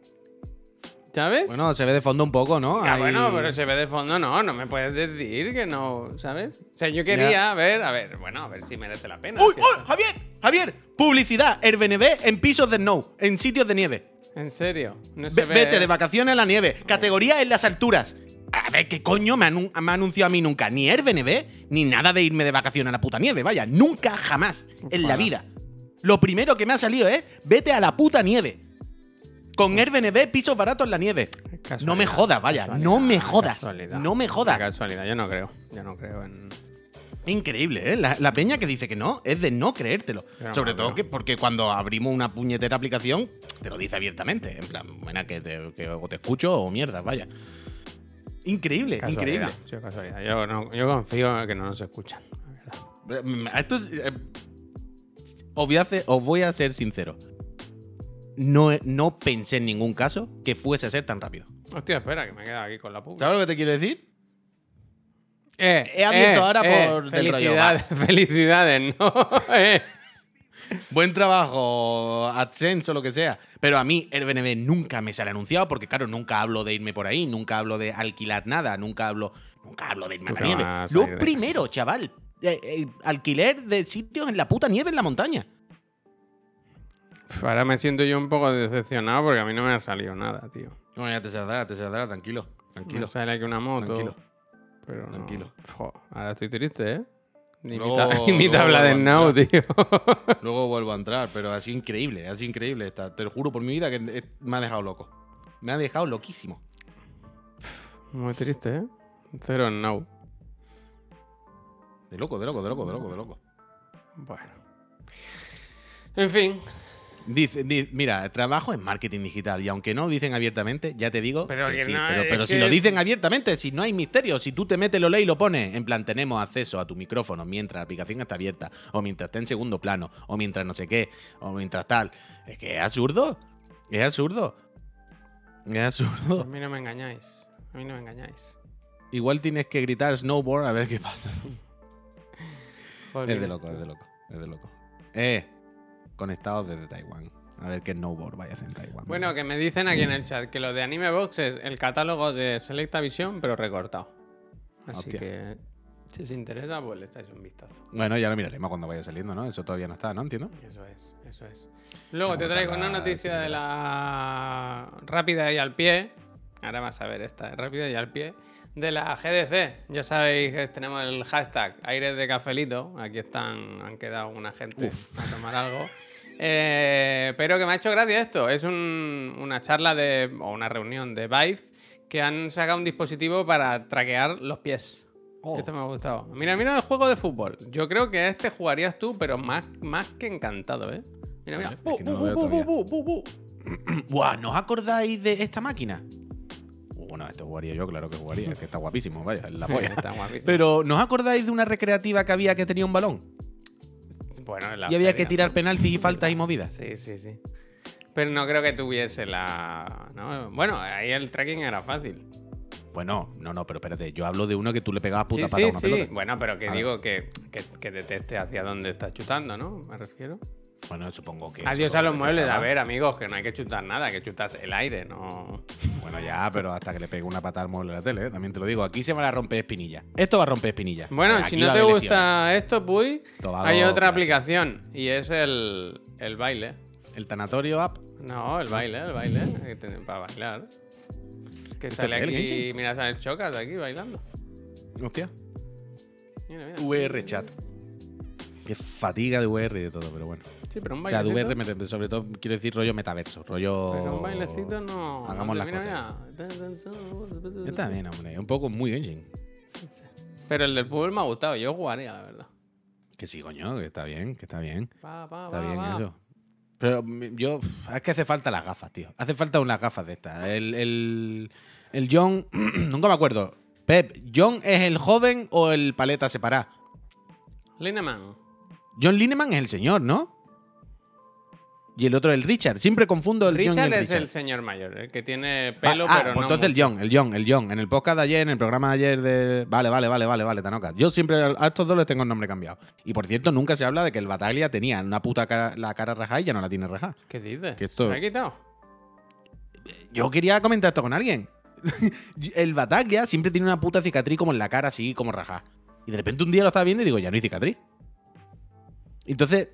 ¿Sabes? bueno, se ve de fondo un poco, ¿no? Ah, Hay- bueno, pero se ve de fondo, no, no me puedes decir que no, ¿sabes? O sea, yo quería ver, a ver, bueno, a ver si merece la pena. ¡Uy, uy! ¡Javier! ¡Javier! Publicidad, Airbnb en pisos de snow, en sitios de nieve. En serio, no se Ve- ve. vete de vacaciones en la nieve. Categoría en las alturas. A ver, ¿qué coño me ha, anun- me ha anunciado a mí nunca? Ni Airbnb, ni nada de irme de vacaciones a la puta nieve. Vaya, nunca, jamás, en la vida. Lo primero que me ha salido es, vete a la puta nieve. Con Airbnb, pisos baratos en la nieve. No me jodas, vaya, no me jodas. No me jodas. Casualidad, yo no creo. Yo no creo en. Increíble, ¿eh? La, la peña que dice que no es de no creértelo. Sobre todo que porque cuando abrimos una puñetera aplicación, te lo dice abiertamente. En plan, buena, que, te, que o te escucho o mierda, vaya. Increíble, Casualidad, increíble. sí, casualidad. Yo, no- yo confío en que no nos escuchan. la verdad. Mm, Esto es, eh, os, voy a hacer- os voy a ser sincero. No, no pensé en ningún caso que fuese a ser tan rápido. Hostia, espera, que me he quedado aquí con la puta. ¿Sabes lo que te quiero decir? Eh, He abierto ahora por del rollo, felicidades, felicidades, ¿no? Eh. Buen trabajo, AdSense o lo que sea. Pero a mí Airbnb nunca me sale anunciado porque, claro, nunca hablo de irme por ahí, nunca hablo de alquilar nada, nunca hablo, nunca hablo de irme a la nieve. Lo de primero, chaval. eh, eh, alquiler de sitios en la puta nieve en la montaña. Ahora me siento yo un poco decepcionado porque a mí no me ha salido nada, tío. No, ya te saldrá, te saldrá, tranquilo. Tranquilo. Me sale aquí una moto. Tranquilo. Pero no. Tranquilo. Ahora estoy triste, ¿eh? Ni mi, tabla de now, tío. Luego vuelvo a entrar, pero así increíble, así increíble. Está. Te lo juro por mi vida que me ha dejado loco. Me ha dejado loquísimo. Muy triste, ¿eh? Cero now. De loco, de loco, de loco, de loco, de loco. Bueno. En fin. Dice, di- mira, trabajo en marketing digital y aunque no lo dicen abiertamente, ya te digo Pero que que sí. no, pero es pero si lo es- dicen abiertamente, si no hay misterio, si tú te metes, lo lees y lo pones, en plan, tenemos acceso a tu micrófono mientras la aplicación está abierta, o mientras está en segundo plano, o mientras no sé qué, o mientras tal. Es que es absurdo. Es absurdo. Es A absurdo. mí no me engañáis. A mí no me engañáis. Igual tienes que gritar snowboard a ver qué pasa. Es de loco, es de loco, es de loco. Eh, conectados desde Taiwán. A ver qué snowboard vaya a hacer en Taiwán. Bueno, que me dicen aquí en el chat que lo de Anime Box es el catálogo de Selecta Vision, pero recortado. Así Hostia. que Si os interesa, pues le echáis un vistazo. Bueno, ya lo miraremos cuando vaya saliendo, ¿no? Eso todavía no está, ¿no? Entiendo. Eso es, eso es. Luego te traigo una noticia sí, de la rápida y al pie. Ahora vas a ver esta, rápida y al pie. De la GDC. Ya sabéis que tenemos el hashtag Aires de Cafelito. Aquí están, han quedado una gente a tomar algo. Eh, pero que me ha hecho gracia esto. Es un- una charla de, o una reunión de Vive que han sacado un dispositivo para traquear los pies. Oh. Esto me ha gustado. Mira, mira el juego de fútbol. Yo creo que a este jugarías tú, pero más, más que encantado, ¿eh? Mira, mira. Buah, ¿no os acordáis de esta máquina? Bueno, esto jugaría yo, claro que jugaría, es que está guapísimo, vaya, la polla. Está guapísimo. Pero, ¿no os acordáis de una recreativa que había que tenía un balón? Bueno, Y había que tirar penaltis y faltas y movidas. Sí, sí, sí. Pero no creo que tuviese la. ¿no? Bueno, ahí el tracking era fácil. Bueno, no, no, pero espérate, yo hablo de uno que tú le pegabas puta sí, pata sí, a una sí. pelota. Bueno, pero que digo que, que, que detecte hacia dónde está chutando, ¿no? Me refiero. Bueno, supongo que. Adiós a lo los muebles. A ver, amigos, que no hay que chutar nada, que chutas el aire, no. Bueno, ya, pero hasta que le pegue una patada al mueble de la tele, ¿eh? también te lo digo. Aquí se van a romper espinillas. Esto va a romper espinillas. Bueno, Aquí si no te gusta esto, Puy, hay otra aplicación y es el, el baile. El tanatorio app. No, el baile, el baile. Para bailar. Que ¿Este sale aquí, mira, sale el Chocas aquí bailando. Hostia. Mira, mira. VR chat. Qué fatiga de VR y de todo, pero bueno. Sí, pero un O sea, de bailecito. VR, sobre todo quiero decir rollo metaverso, rollo. Pero un bailecito no. Hagamos las mira, cosas. mira. Está bien, hombre. Un poco muy Genshin. Pero el del fútbol me ha gustado. Yo jugaría, la verdad. Que sí, coño, que está bien, que está bien. Va, va, Está va, bien eso. Pero mm, yo. Es que hace falta las gafas, tío. Hace falta unas gafas de estas. El, el, el John. nunca me acuerdo. Pep, ¿John es el joven o el paleta separado? Lineman. John Lineman es el señor, ¿no? Y el otro el Richard. Siempre confundo el John y Richard el es Richard. el señor mayor, el que tiene Ah, pelo, ah, pero pues no. entonces el. John, el John, el John. En el podcast de ayer, en el programa de ayer de. Vale, vale, vale, vale, vale, Tanoka. Yo siempre a estos dos les tengo el nombre cambiado. Y por cierto, nunca se habla de que el Bataglia tenía una puta cara, la cara rajada y ya no la tiene rajada. ¿Qué dices? Que esto- ¿Se me ha quitado? Yo quería comentar esto con alguien. el Bataglia siempre tiene una puta cicatriz como en la cara, así como rajada. Y de repente un día lo estaba viendo y digo, ya no hay cicatriz. Entonces,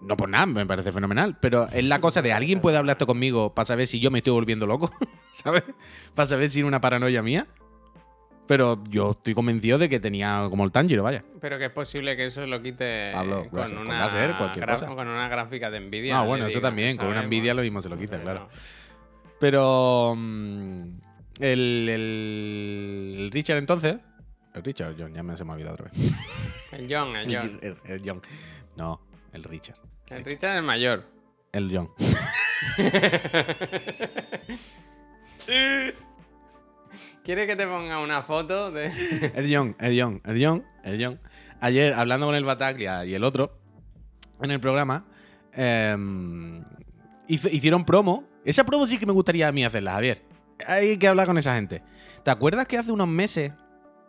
no por nada, me parece fenomenal. Pero es la cosa de alguien puede hablar esto conmigo para saber si yo me estoy volviendo loco, ¿sabes? Para saber si es una paranoia mía. Pero yo estoy convencido de que tenía como el Tanjiro, vaya. Pero que es posible que eso lo quite Pablo, con, una cualquier cosa. con una gráfica de Nvidia. Ah, bueno, eso también. Con una envidia lo mismo se lo quita, Pero claro. no. Pero. mm, el, el, el Richard entonces. El Richard, John, ya me se me ha olvidado otra vez. El John, el John. El John. No, el Richard. El Richard es mayor. El John. ¿Quiere que te ponga una foto de.? El John, el John, el John, el John. Ayer, hablando con el Bataglia y el otro, en el programa, em, hicieron promo. Esa promo sí que me gustaría a mí hacerla, Javier. Hay que hablar con esa gente. ¿Te acuerdas que hace unos meses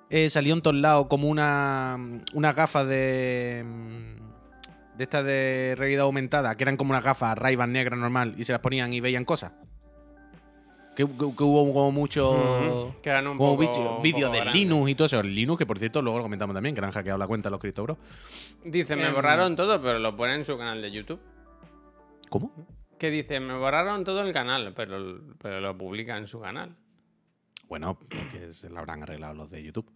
eh, salió en todos lados como una, una gafa de. De estas de realidad aumentada, que eran como unas gafas ray negras normal y se las ponían y veían cosas? Que, que- que hubo como mucho. Que eran un Como poco- vídeos de grandes. Linux y todo eso. El Linux, que por cierto, luego lo comentamos también, que han hackeado la cuenta los Cristo Bro. Dice, me Em, borraron todo, pero lo ponen en su canal de YouTube. ¿Cómo? Que dice, me borraron todo el canal, pero, pero lo publica en su canal. Bueno, porque se lo habrán arreglado los de YouTube.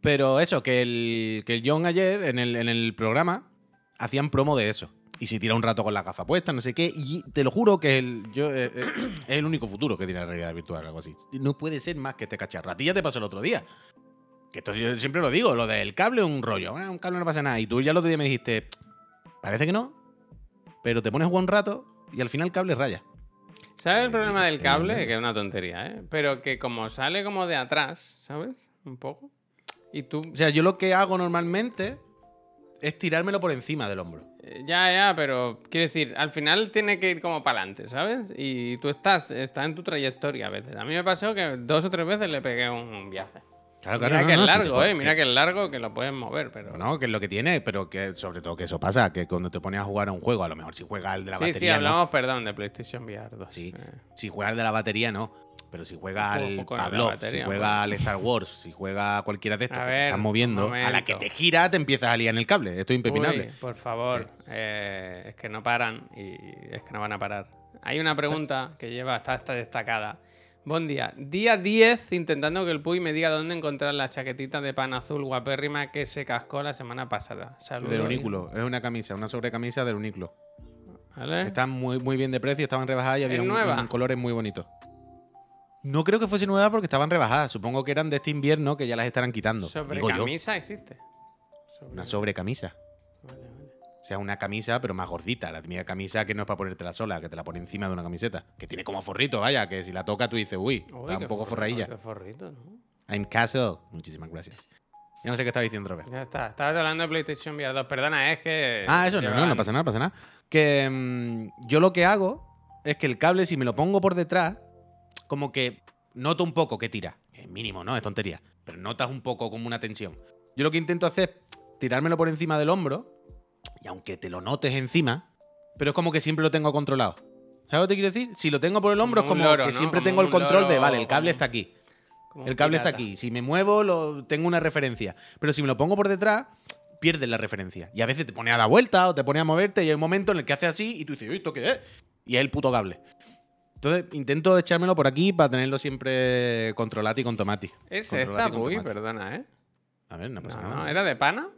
Pero eso, que el, que el John ayer en el, en el programa hacían promo de eso. Y se tira un rato con la gafa puesta, no sé qué. Y te lo juro que el, yo, eh, eh, es el único futuro que tiene la realidad virtual, algo así. No puede ser más que este cacharro. A ti ya te pasó el otro día. Que esto yo siempre lo digo, lo del cable es un rollo. Ah, un cable no pasa nada. Y tú ya el otro día me dijiste, parece que no, pero te pones a jugar un rato y al final el cable raya. ¿Sabes el Eh, problema del eh, cable? Que es una tontería, ¿eh? Pero que como sale como de atrás, ¿sabes? Un poco. Y tú... O sea, yo lo que hago normalmente es tirármelo por encima del hombro. eh, Ya, ya, pero quiero decir, al final tiene que ir como para adelante, ¿sabes? Y tú estás, estás en tu trayectoria a veces. A mí me pasó que dos o tres veces le pegué un viaje. Claro, Mira no, que no, es largo, ¿eh? Mira que es largo que lo puedes mover, pero... No, que es lo que tiene, pero que sobre todo que eso pasa, que cuando te pones a jugar a un juego, a lo mejor si juegas el de la sí, batería. sí, no. hablamos, perdón, de PlayStation VR 2. Sí. Eh, Si juegas el de la batería, no. Pero si juega al Pavlov, batería, si juega al Star Wars, si juega cualquiera de estos A que te ver, están moviendo, a la que te gira te empiezas a liar en el cable. Esto es impepinable. Uy, por favor, eh, es que no paran y es que no van a parar. Hay una pregunta que lleva hasta esta destacada. Buen día. Día 10 intentando que el Puy me diga dónde encontrar la chaquetita de pan azul guapérrima que se cascó la semana pasada. Saludos. Del unículo. Es una camisa, una sobrecamisa del unículo. ¿Vale? Está muy, muy bien de precio, estaban rebajadas y había ¿Es un, un colores muy bonitos. No creo que fuese nueva porque estaban rebajadas. Supongo que eran de este invierno que ya las estarán quitando. ¿Sobre Digo yo. camisa existe? Sobre- Una sobrecamisa. Vale, vale. O sea, una camisa, pero más gordita. La típica camisa que no es para ponértela sola, que te la pone encima de una camiseta. Que tiene como forrito, vaya, que si la toca tú dices, uy, Uy, está un poco forrailla. Qué forrito, ¿no? I'm Castle. Muchísimas gracias. Ya no sé qué estaba diciendo, Robert. Ya está. Estabas hablando de PlayStation VR 2. Perdona, es que. Ah, eso no, no, no pasa nada, no pasa nada. Que mm, yo lo que hago es que el cable, si me lo pongo por detrás, como que noto un poco que tira. Es mínimo, ¿no? Es tontería. Pero notas un poco como una tensión. Yo lo que intento hacer es tirármelo por encima del hombro, y aunque te lo notes encima, pero es como que siempre lo tengo controlado. ¿Sabes lo que te quiero decir? Si lo tengo por el hombro, es Como un como loro, que ¿no? siempre Como tengo el control de, vale, el cable como- está aquí. como El cable está aquí. Si me muevo, lo, tengo una referencia. Pero si me lo pongo por detrás, pierdes la referencia. Y a veces te pone a dar vuelta o te pone a moverte y hay un momento en el que hace así y tú dices, ¿esto qué es? Y es el puto cable. Entonces intento echármelo por aquí para tenerlo siempre controlado y con tomate. Es Controlado esta, y con Puy, tomate. perdona, ¿eh? A ver, no pasa No, nada. no, ¿era de pana?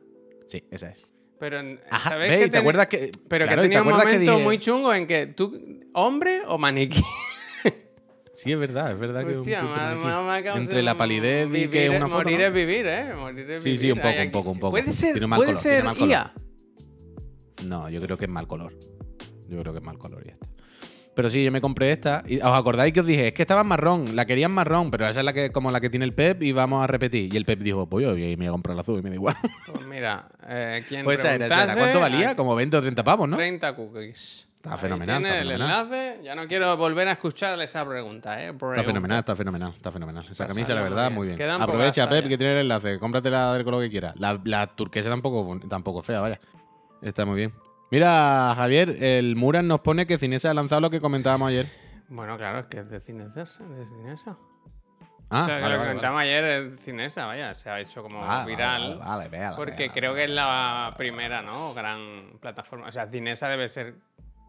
Sí, esa es. Pero, Ajá, ¿sabéis ¿ves? que ¿Y ¿Te teni- acuerdas que.? Pero claro, que ¿y te tenía un que momento dije- muy chungo en que tú, ¿hombre o maniquí? Sí, es verdad, es verdad que. Hostia, un punto me ha- aquí. me ha marcado un- Entre la palidez y que una foto. Morir es vivir, ¿eh? Morir es Sí, vivir. sí, un poco, un poco, un poco. Puede ser, Tiene mal puede color, tiene ser mal color. IA. No, yo creo que es mal color. Yo creo que es mal color y ya está. Pero sí, yo me compré esta. Y os acordáis que os dije, es que estaba en marrón, la querían marrón, pero esa es la que, como la que tiene el Pep y vamos a repetir. Y el Pep dijo, pues yo y me voy a comprar el azul y me da igual. Pues mira, eh, quien Pues esa era, esa era. ¿Cuánto valía? aquí, Como 20 o 30 pavos, ¿no? 30 cookies. Está Ahí fenomenal, tiene está el enlace. Ya no quiero volver a escuchar esa pregunta, ¿eh? Está fenomenal, está fenomenal, está fenomenal. Esa Pásala camisa, la verdad, bien. muy bien. Quedan Aprovecha, Pep, que tiene el enlace. Cómpratela del color que quieras. La, la turquesa tampoco, tampoco fea, vaya. Está muy bien. Mira, Javier, el Muran nos pone que Cinesa ha lanzado lo que comentábamos ayer. Bueno, claro, es que es de Cinesa. De Cinesa. Ah, o sea, vale, lo que vale, comentamos ayer es Cinesa, vaya, se ha hecho como Vale, viral. vale, vale, Porque creo que es la primera, ¿no? Gran plataforma. O sea, Cinesa debe ser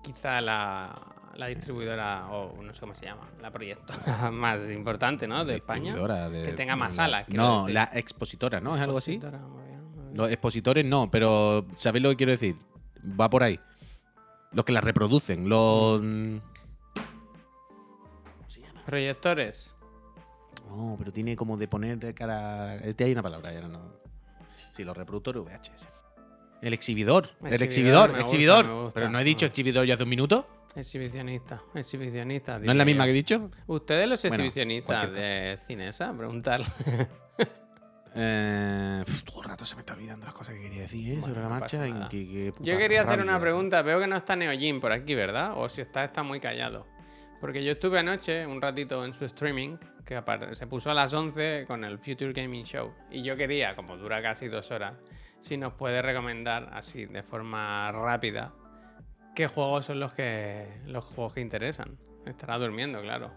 quizá la, la distribuidora, o no sé cómo se llama, la proyecto más importante, ¿no? De España. De- que tenga más salas. No, decir. la expositora, ¿no? ¿Es algo así? Expositora, muy bien, muy bien. Los expositores no, pero ¿sabéis lo que quiero decir? Va por ahí. Los que la reproducen, los... Proyectores. No, pero tiene como de poner de cara... Te hay una palabra, ya no... Sí, los reproductores VHS. El exhibidor. el Exhibidor, exhibidor, gusta, gusta. Pero no he dicho Ah. exhibidor ya hace un minuto. Exhibicionista. Exhibicionista. ¿No es la misma que he dicho? Ustedes los exhibicionistas de Cinesa, preguntarle. Eh, todo el rato se me está olvidando las cosas que quería decir ¿eh? Bueno, sobre la marcha. nada. que- que Yo quería hacer una pregunta. Veo que no está Neojin por aquí, ¿verdad? O si está, está muy callado. Porque yo estuve anoche un ratito en su streaming, que se puso a las 11 con el Future Gaming Show. Y yo quería, como dura casi dos horas, si nos puede recomendar así de forma rápida qué juegos son los que los juegos que interesan. Estará durmiendo, claro.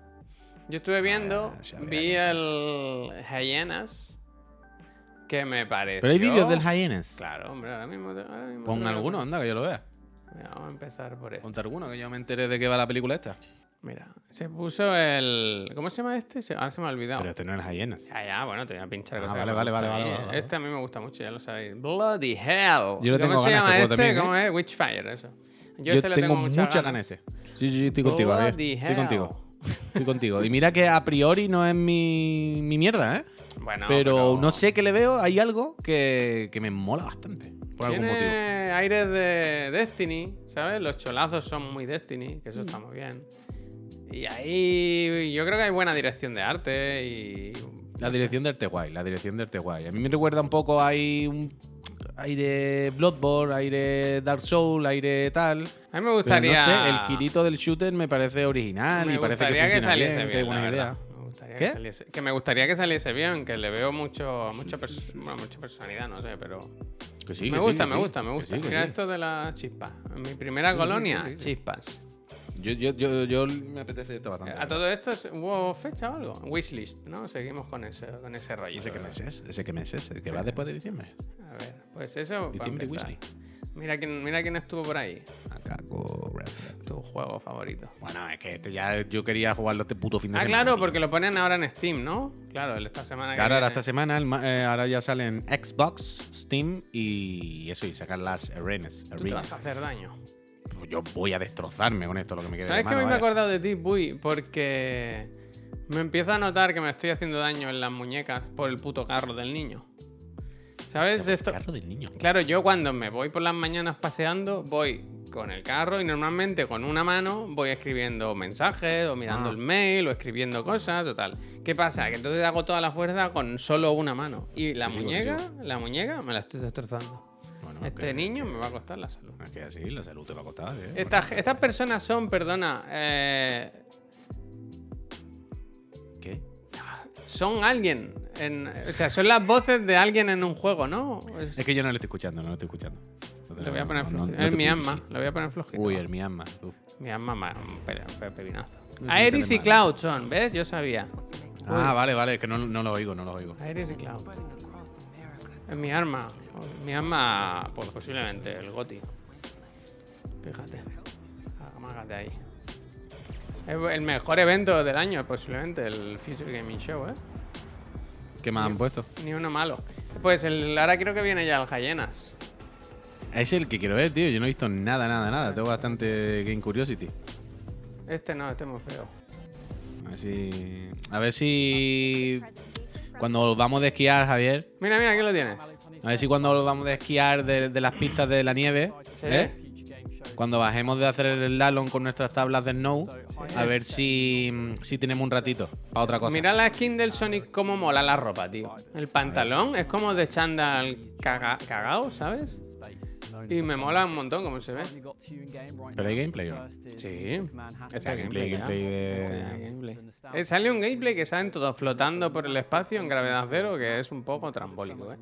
Yo estuve viendo, Ah, vi el Hyenas, que me parece. Pero hay vídeos del Hyenas. Claro, hombre, ahora mismo. ahora mismo Pon lo- alguno, anda, que yo lo vea. Mira, vamos a empezar por esto. Ponte alguno, que yo me enteré de qué va la película esta. Mira, se puso el. ¿Cómo se llama este? Ahora se me ha olvidado. Pero este no es Hyenas. Ya, ya, bueno, te voy a pinchar Ah, vale, vale, vale, gustan vale, vale. Este a mí me gusta mucho, ya lo sabéis. Bloody Hell. Yo le tengo ¿Cómo se llama este este? también, ¿Cómo ¿eh? es? Witchfire, eso. Yo, Yo, este le tengo tengo muchas ganas. ganas este. Sí, sí, estoy contigo, Javier. Bloody Estoy hell. contigo. Estoy contigo. Y mira que a priori no es mi, mi mierda, ¿eh? Bueno, pero, no sé qué le veo. Hay algo que, que me mola bastante. Por algún motivo. Tiene aires de Destiny, ¿sabes? Los cholazos son muy Destiny, que eso está muy bien. Y ahí yo creo que hay buena dirección de arte y... La dirección del arte guay, la dirección del arte guay. A mí me recuerda un poco, hay un aire Bloodborne, aire Dark Soul, aire tal. A mí me gustaría... no sé, el girito del shooter me parece original me y parece que gustaría que, saliese bien, buena idea. Me gustaría ¿Qué? Que, saliese, que me gustaría que saliese bien, que le veo mucho, mucha, pers- bueno, mucha personalidad, no sé, pero... Que sí, me que gusta, me sí, gusta, me gusta. Mira esto de las chispas. Mi primera colonia, chispas. Yo, yo, yo, yo me apetece esto bastante. A todo esto, es- ¿hubo fecha o algo? Wishlist, ¿no? Seguimos con ese, con ese rollo. ¿Ese qué mes es? ¿Ese qué mes es? ¿El que va después de diciembre? A ver, pues eso. Diciembre. Wishlist. Mira quién, mira quién estuvo por ahí. Macaco. Tu juego favorito. Bueno, es que este ya yo quería jugarlo este puto fin de Ah, semana. claro, tío. porque lo ponen ahora en Steam, ¿no? Claro, esta semana que Claro, ahora esta semana, el eh, ahora ya salen Xbox, Steam y eso, y sacan las arenas. Tú te vas a hacer daño. Pues Yo voy a destrozarme con esto, lo que me quede ¿Sabes de que hoy me he acordado de ti, Puy? Porque me empiezo a notar que me estoy haciendo daño en las muñecas por el puto carro del niño. ¿Sabes? Esto... Carro del niño. Claro, yo cuando me voy por las mañanas paseando, voy con el carro y normalmente con una mano voy escribiendo mensajes o mirando Ah. el mail o escribiendo cosas, total. ¿Qué pasa? Que entonces hago toda la fuerza con solo una mano. Y la muñeca, la muñeca me la estoy destrozando. Bueno, Este niño me va a costar la salud. Es que así, la salud te va a costar. ¿eh? Estas, estas personas son, perdona, eh, ¿Qué? son alguien. En, o sea, son las voces de alguien en un juego, ¿no? Es- Es que yo no lo estoy escuchando, no lo estoy escuchando. lo voy a poner No, no, flojito. no es te mi alma. Lo voy a poner flojito. Uy, el mi alma. tú. Mi alma, ma- un pe- pe- pepinazo. No Aeris y. Cloud son, ¿ves? Yo sabía. Ah, vale, vale, es que no, no lo oigo, no lo oigo. Aeris y Cloud. Es mi arma. Mi arma, pues posiblemente el Goti. Fíjate. Amágate ahí. Es el mejor evento del año, posiblemente, el Future Gaming Show, ¿eh? ¿Qué más han puesto? Ni uno malo. Pues el, ahora creo que viene ya el Hyenas. Es el que quiero ver, tío. Yo no he visto nada, nada, nada. Tengo bastante Game Curiosity. Este no, este es muy feo. A ver si. A ver si. Cuando vamos de esquiar, Javier. Mira, mira, aquí lo tienes. A ver si cuando vamos de esquiar de, de las pistas de la nieve. Sí. ¿eh? Cuando bajemos de hacer el slalom con nuestras tablas de snow. A ver si, si tenemos un ratito para otra cosa. Mira la skin del Sonic cómo mola la ropa, tío. El pantalón es como de chándal caga- cagao, ¿sabes? Y me mola un montón cómo se ve. Pero hay gameplay, ¿no? Sí. Está gameplay, gameplay, de-. Eh, sale un gameplay que salen todos flotando por el espacio en gravedad cero, que es un poco trambólico, ¿eh?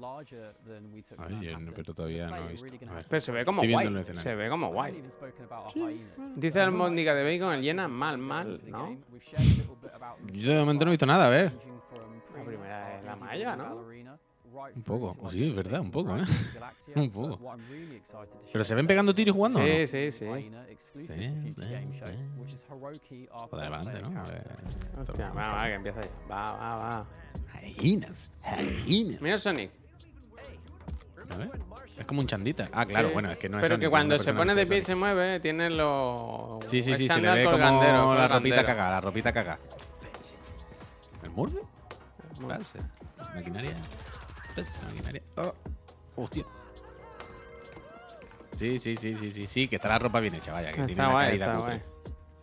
Ay, yo no- pero todavía no he visto. Pero se ve como Estoy guay. Se ve como guay. Dice Almóndiga de Bacon, el llena mal, mal, ¿no? Yo de momento no he visto nada, a ver. La primera es la malla, ¿no? Un poco. Sí, es verdad, un poco, ¿eh? Un poco. Pero se ven pegando tiros y jugando. o no? Sí, sí, sí. Sí, sí, sí. Adelante, ¿no? A ver. Hostia, va, va, que empieza ya. Va, va, va. Hyenas, hyenas. Mira Sonic. A ver. Es como un chandita. Ah, claro, Sí. bueno, es que no es Pero Sonic, que cuando se pone de pie y se mueve, tiene los. Sí, sí, sí, se le ve como colgandero, la ropita cagada, la ropita cagada. ¿El Murphy? Base. Maquinaria. Maquinaria. Oh, hostia. Sí, sí, sí, sí, sí, sí, que está la ropa bien hecha, vaya, que tiene Está una guay, caída está cutre. guay.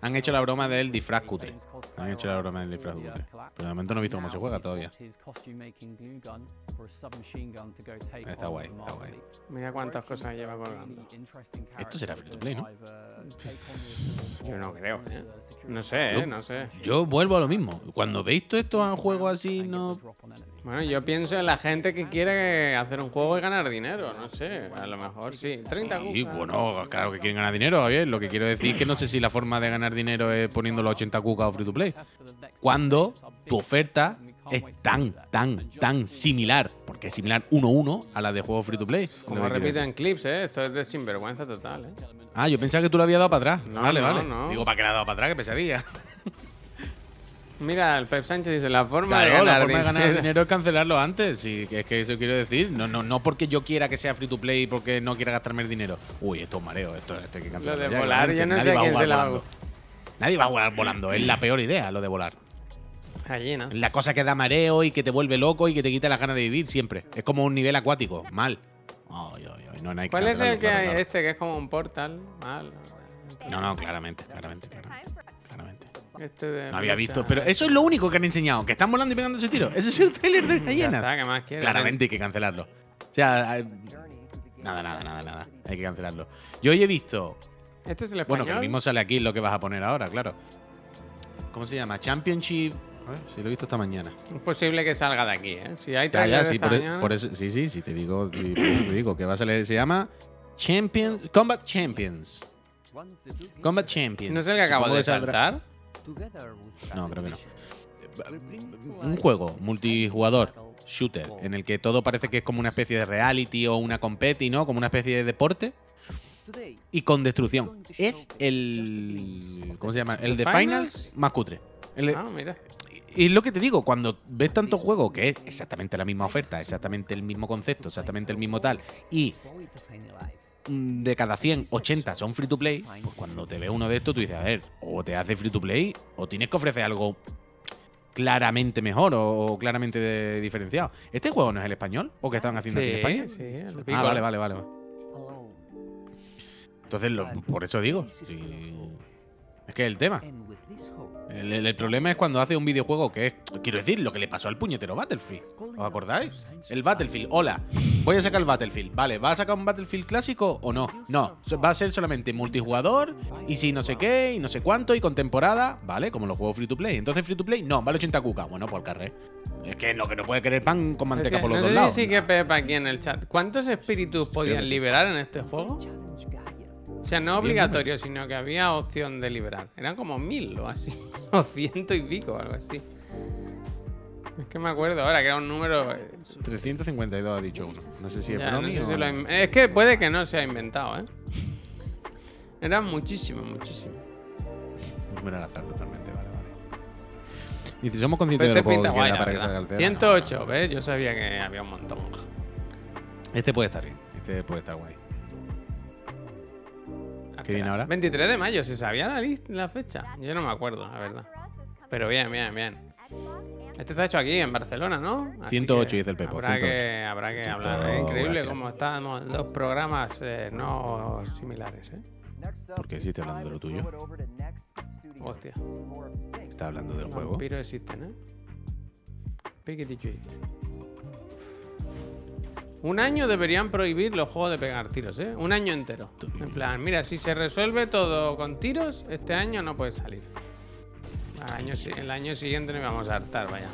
Han hecho la broma del disfraz cutre. Han hecho la broma del disfraz cutre. Pero de momento no he visto cómo se juega todavía. Está guay, está guay. Mira cuántas cosas lleva colgando. Esto será free to play, ¿no? Yo no creo, ¿eh? No sé, ¿eh? No sé. Yo vuelvo a lo mismo. Cuando veis todo esto en juegos así, no. Bueno, yo pienso en la gente que quiere hacer un juego y ganar dinero. No sé, a lo mejor sí. 30 Sí, cucas. bueno, claro que quieren ganar dinero, Javier. Lo que quiero decir es que no sé si la forma de ganar dinero es poniendo los 80 cucas o free to play. Cuando tu oferta es tan, tan, tan similar, porque es similar 1-1 a la de juegos free to play. Como repiten clips, ¿eh? Esto es de sinvergüenza total, ¿eh? Ah, yo pensaba que tú lo habías dado para atrás. No, vale, no, vale. no. Digo, ¿para qué le has dado para atrás? Qué pesadilla. Mira, el Pep Sánchez dice, la forma de ganar la forma de ganar dinero- es cancelarlo antes. Que es que eso quiero decir. No, no, no porque yo quiera que sea free to play y porque no quiera gastarme el dinero. Uy, esto es mareo. Esto, esto hay que Lo cancelarlo de ya, volar, yo no Nadie sé a quién se la. Nadie va a volar volando. Es la peor idea, lo de volar. Gallinas. Es la cosa que da mareo y que te vuelve loco y que te quita las ganas de vivir siempre. Es como un nivel acuático. Mal. Ay, ay, ay, no, no hay que ¿Cuál es el que claro, hay? claro. Este que es como un portal. Mal. No, no, claramente, claramente, claramente. Este de No había visto. Pero eso es lo único que han enseñado. Que están volando y pegándose tiros. Ese es el trailer de Ya Hyena. está, ¿qué más quieres? Claramente hay que cancelarlo. O sea, nada, nada, nada, nada. Hay que cancelarlo. Yo hoy he visto. Este es el español. Bueno, que lo mismo sale aquí lo que vas a poner ahora, claro. ¿Cómo se llama? Championship. A ver, si lo he visto esta mañana. Es posible que salga de aquí, ¿eh? Si hay Ya, trailer ya, de sí, esta por, e- mañana- por eso, sí, sí, sí, te digo, sí, por eso te digo que va a salir. Se llama Champions, Combat Champions. Combat Champions. ¿No es el que acabo de saltar? No, creo que no. Un juego multijugador, shooter, en el que todo parece que es como una especie de reality o una competi, ¿no? Como una especie de deporte. Y con destrucción. Es el. ¿Cómo se llama? El de ¿El Finals más cutre. El de- Ah, mira. y es lo que te digo, cuando ves tantos juegos que es exactamente la misma oferta, exactamente el mismo concepto, exactamente el mismo tal, y de cada 100, 80 son free to play, pues cuando te ve uno de estos, tú dices, a ver, o te hace free to play, o tienes que ofrecer algo claramente mejor o, o claramente de- diferenciado. ¿Este juego no es el español? ¿O que estaban haciendo aquí en España? Sí, sí, de Ah, vale, vale, vale. vale. Entonces, lo- por eso digo. sí. Es que es el tema. El, el- el problema es cuando hace un videojuego que es, quiero decir, lo que le pasó al puñetero Battlefield. ¿Os acordáis? El Battlefield. Hola, voy a sacar el Battlefield. Vale, ¿va a sacar un Battlefield clásico o no? No, va a ser solamente multijugador y si no sé qué y no sé cuánto y con temporada. Vale, como los juegos free to play. Entonces free to play, no, vale 80 cuca. Bueno, por carré. Es que lo que no puede querer pan con Es manteca que por los no dos sé lados. si sí que Pepa aquí en el chat. ¿Cuántos espíritus podían sí. liberar en este juego? O sea, no obligatorio, sino que había opción de liberar. Eran como mil o así. O ciento y pico, algo así. Es que me acuerdo ahora que era un número. eh, 352 ha dicho uno. No sé si es ya, no bromi sé o si lo ha no. in- Es que puede que no se ha inventado, ¿eh? Eran muchísimo, muchísimo. Número al azar totalmente, vale, vale. Y si somos conscientes Pero de lo pinta para que salga el tema, 108, no, no, no. ¿ves? Yo sabía que había un montón. Este puede estar bien. Este puede estar guay. ¿Qué viene ahora? 23 de mayo, ¿se sabía la, fecha? Yo no me acuerdo, la verdad. Pero bien, bien, bien. Este está hecho aquí, en Barcelona, ¿no? Así 108 que dice el Pepo, Habrá 108. que, habrá que Esto, hablar. Es increíble gracias. cómo estamos dos programas eh, no similares, ¿eh? ¿Por qué sí estoy hablando de lo tuyo? Hostia. Está hablando del juego. Vampiros existen, ¿eh? Un año deberían prohibir los juegos de pegar tiros, ¿eh? Un año entero. En plan, mira, si se resuelve todo con tiros, este año no puede salir. Al año, el año siguiente nos vamos a hartar, vaya.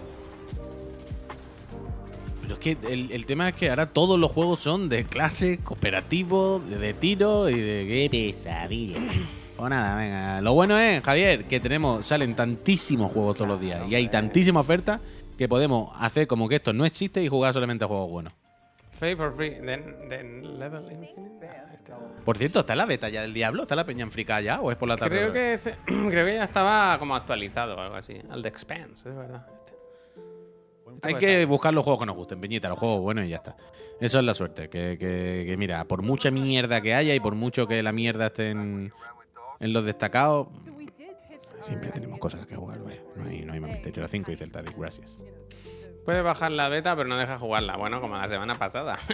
Pero es que el, el tema es que ahora todos los juegos son de clase, cooperativo, de, de tiro y de qué pesadilla. Pues nada, venga. Lo bueno es, Javier, que tenemos, salen tantísimos juegos todos los días y hay tantísima oferta que podemos hacer como que esto no existe y jugar solamente a juegos buenos. Free. Then, then level infinite. Ah, este. Por cierto, ¿está la beta ya del Diablo? ¿Está la peña en frica ya o es por la tarde? Creo que, ese- creo que ya estaba como actualizado o algo así. Al de Expanse, es verdad. Este. Hay que buscar los juegos que nos gusten, Peñita, los juegos buenos y ya está. Eso es la suerte. Que, que- que, mira, por mucha mierda que haya y por mucho que la mierda esté en, en los destacados, siempre tenemos cosas que jugar. vaya. No, hay, no hay más misterio. La 5 dice el Tadic, gracias. Puedes bajar la beta, pero no deja jugarla. Bueno, como la semana pasada.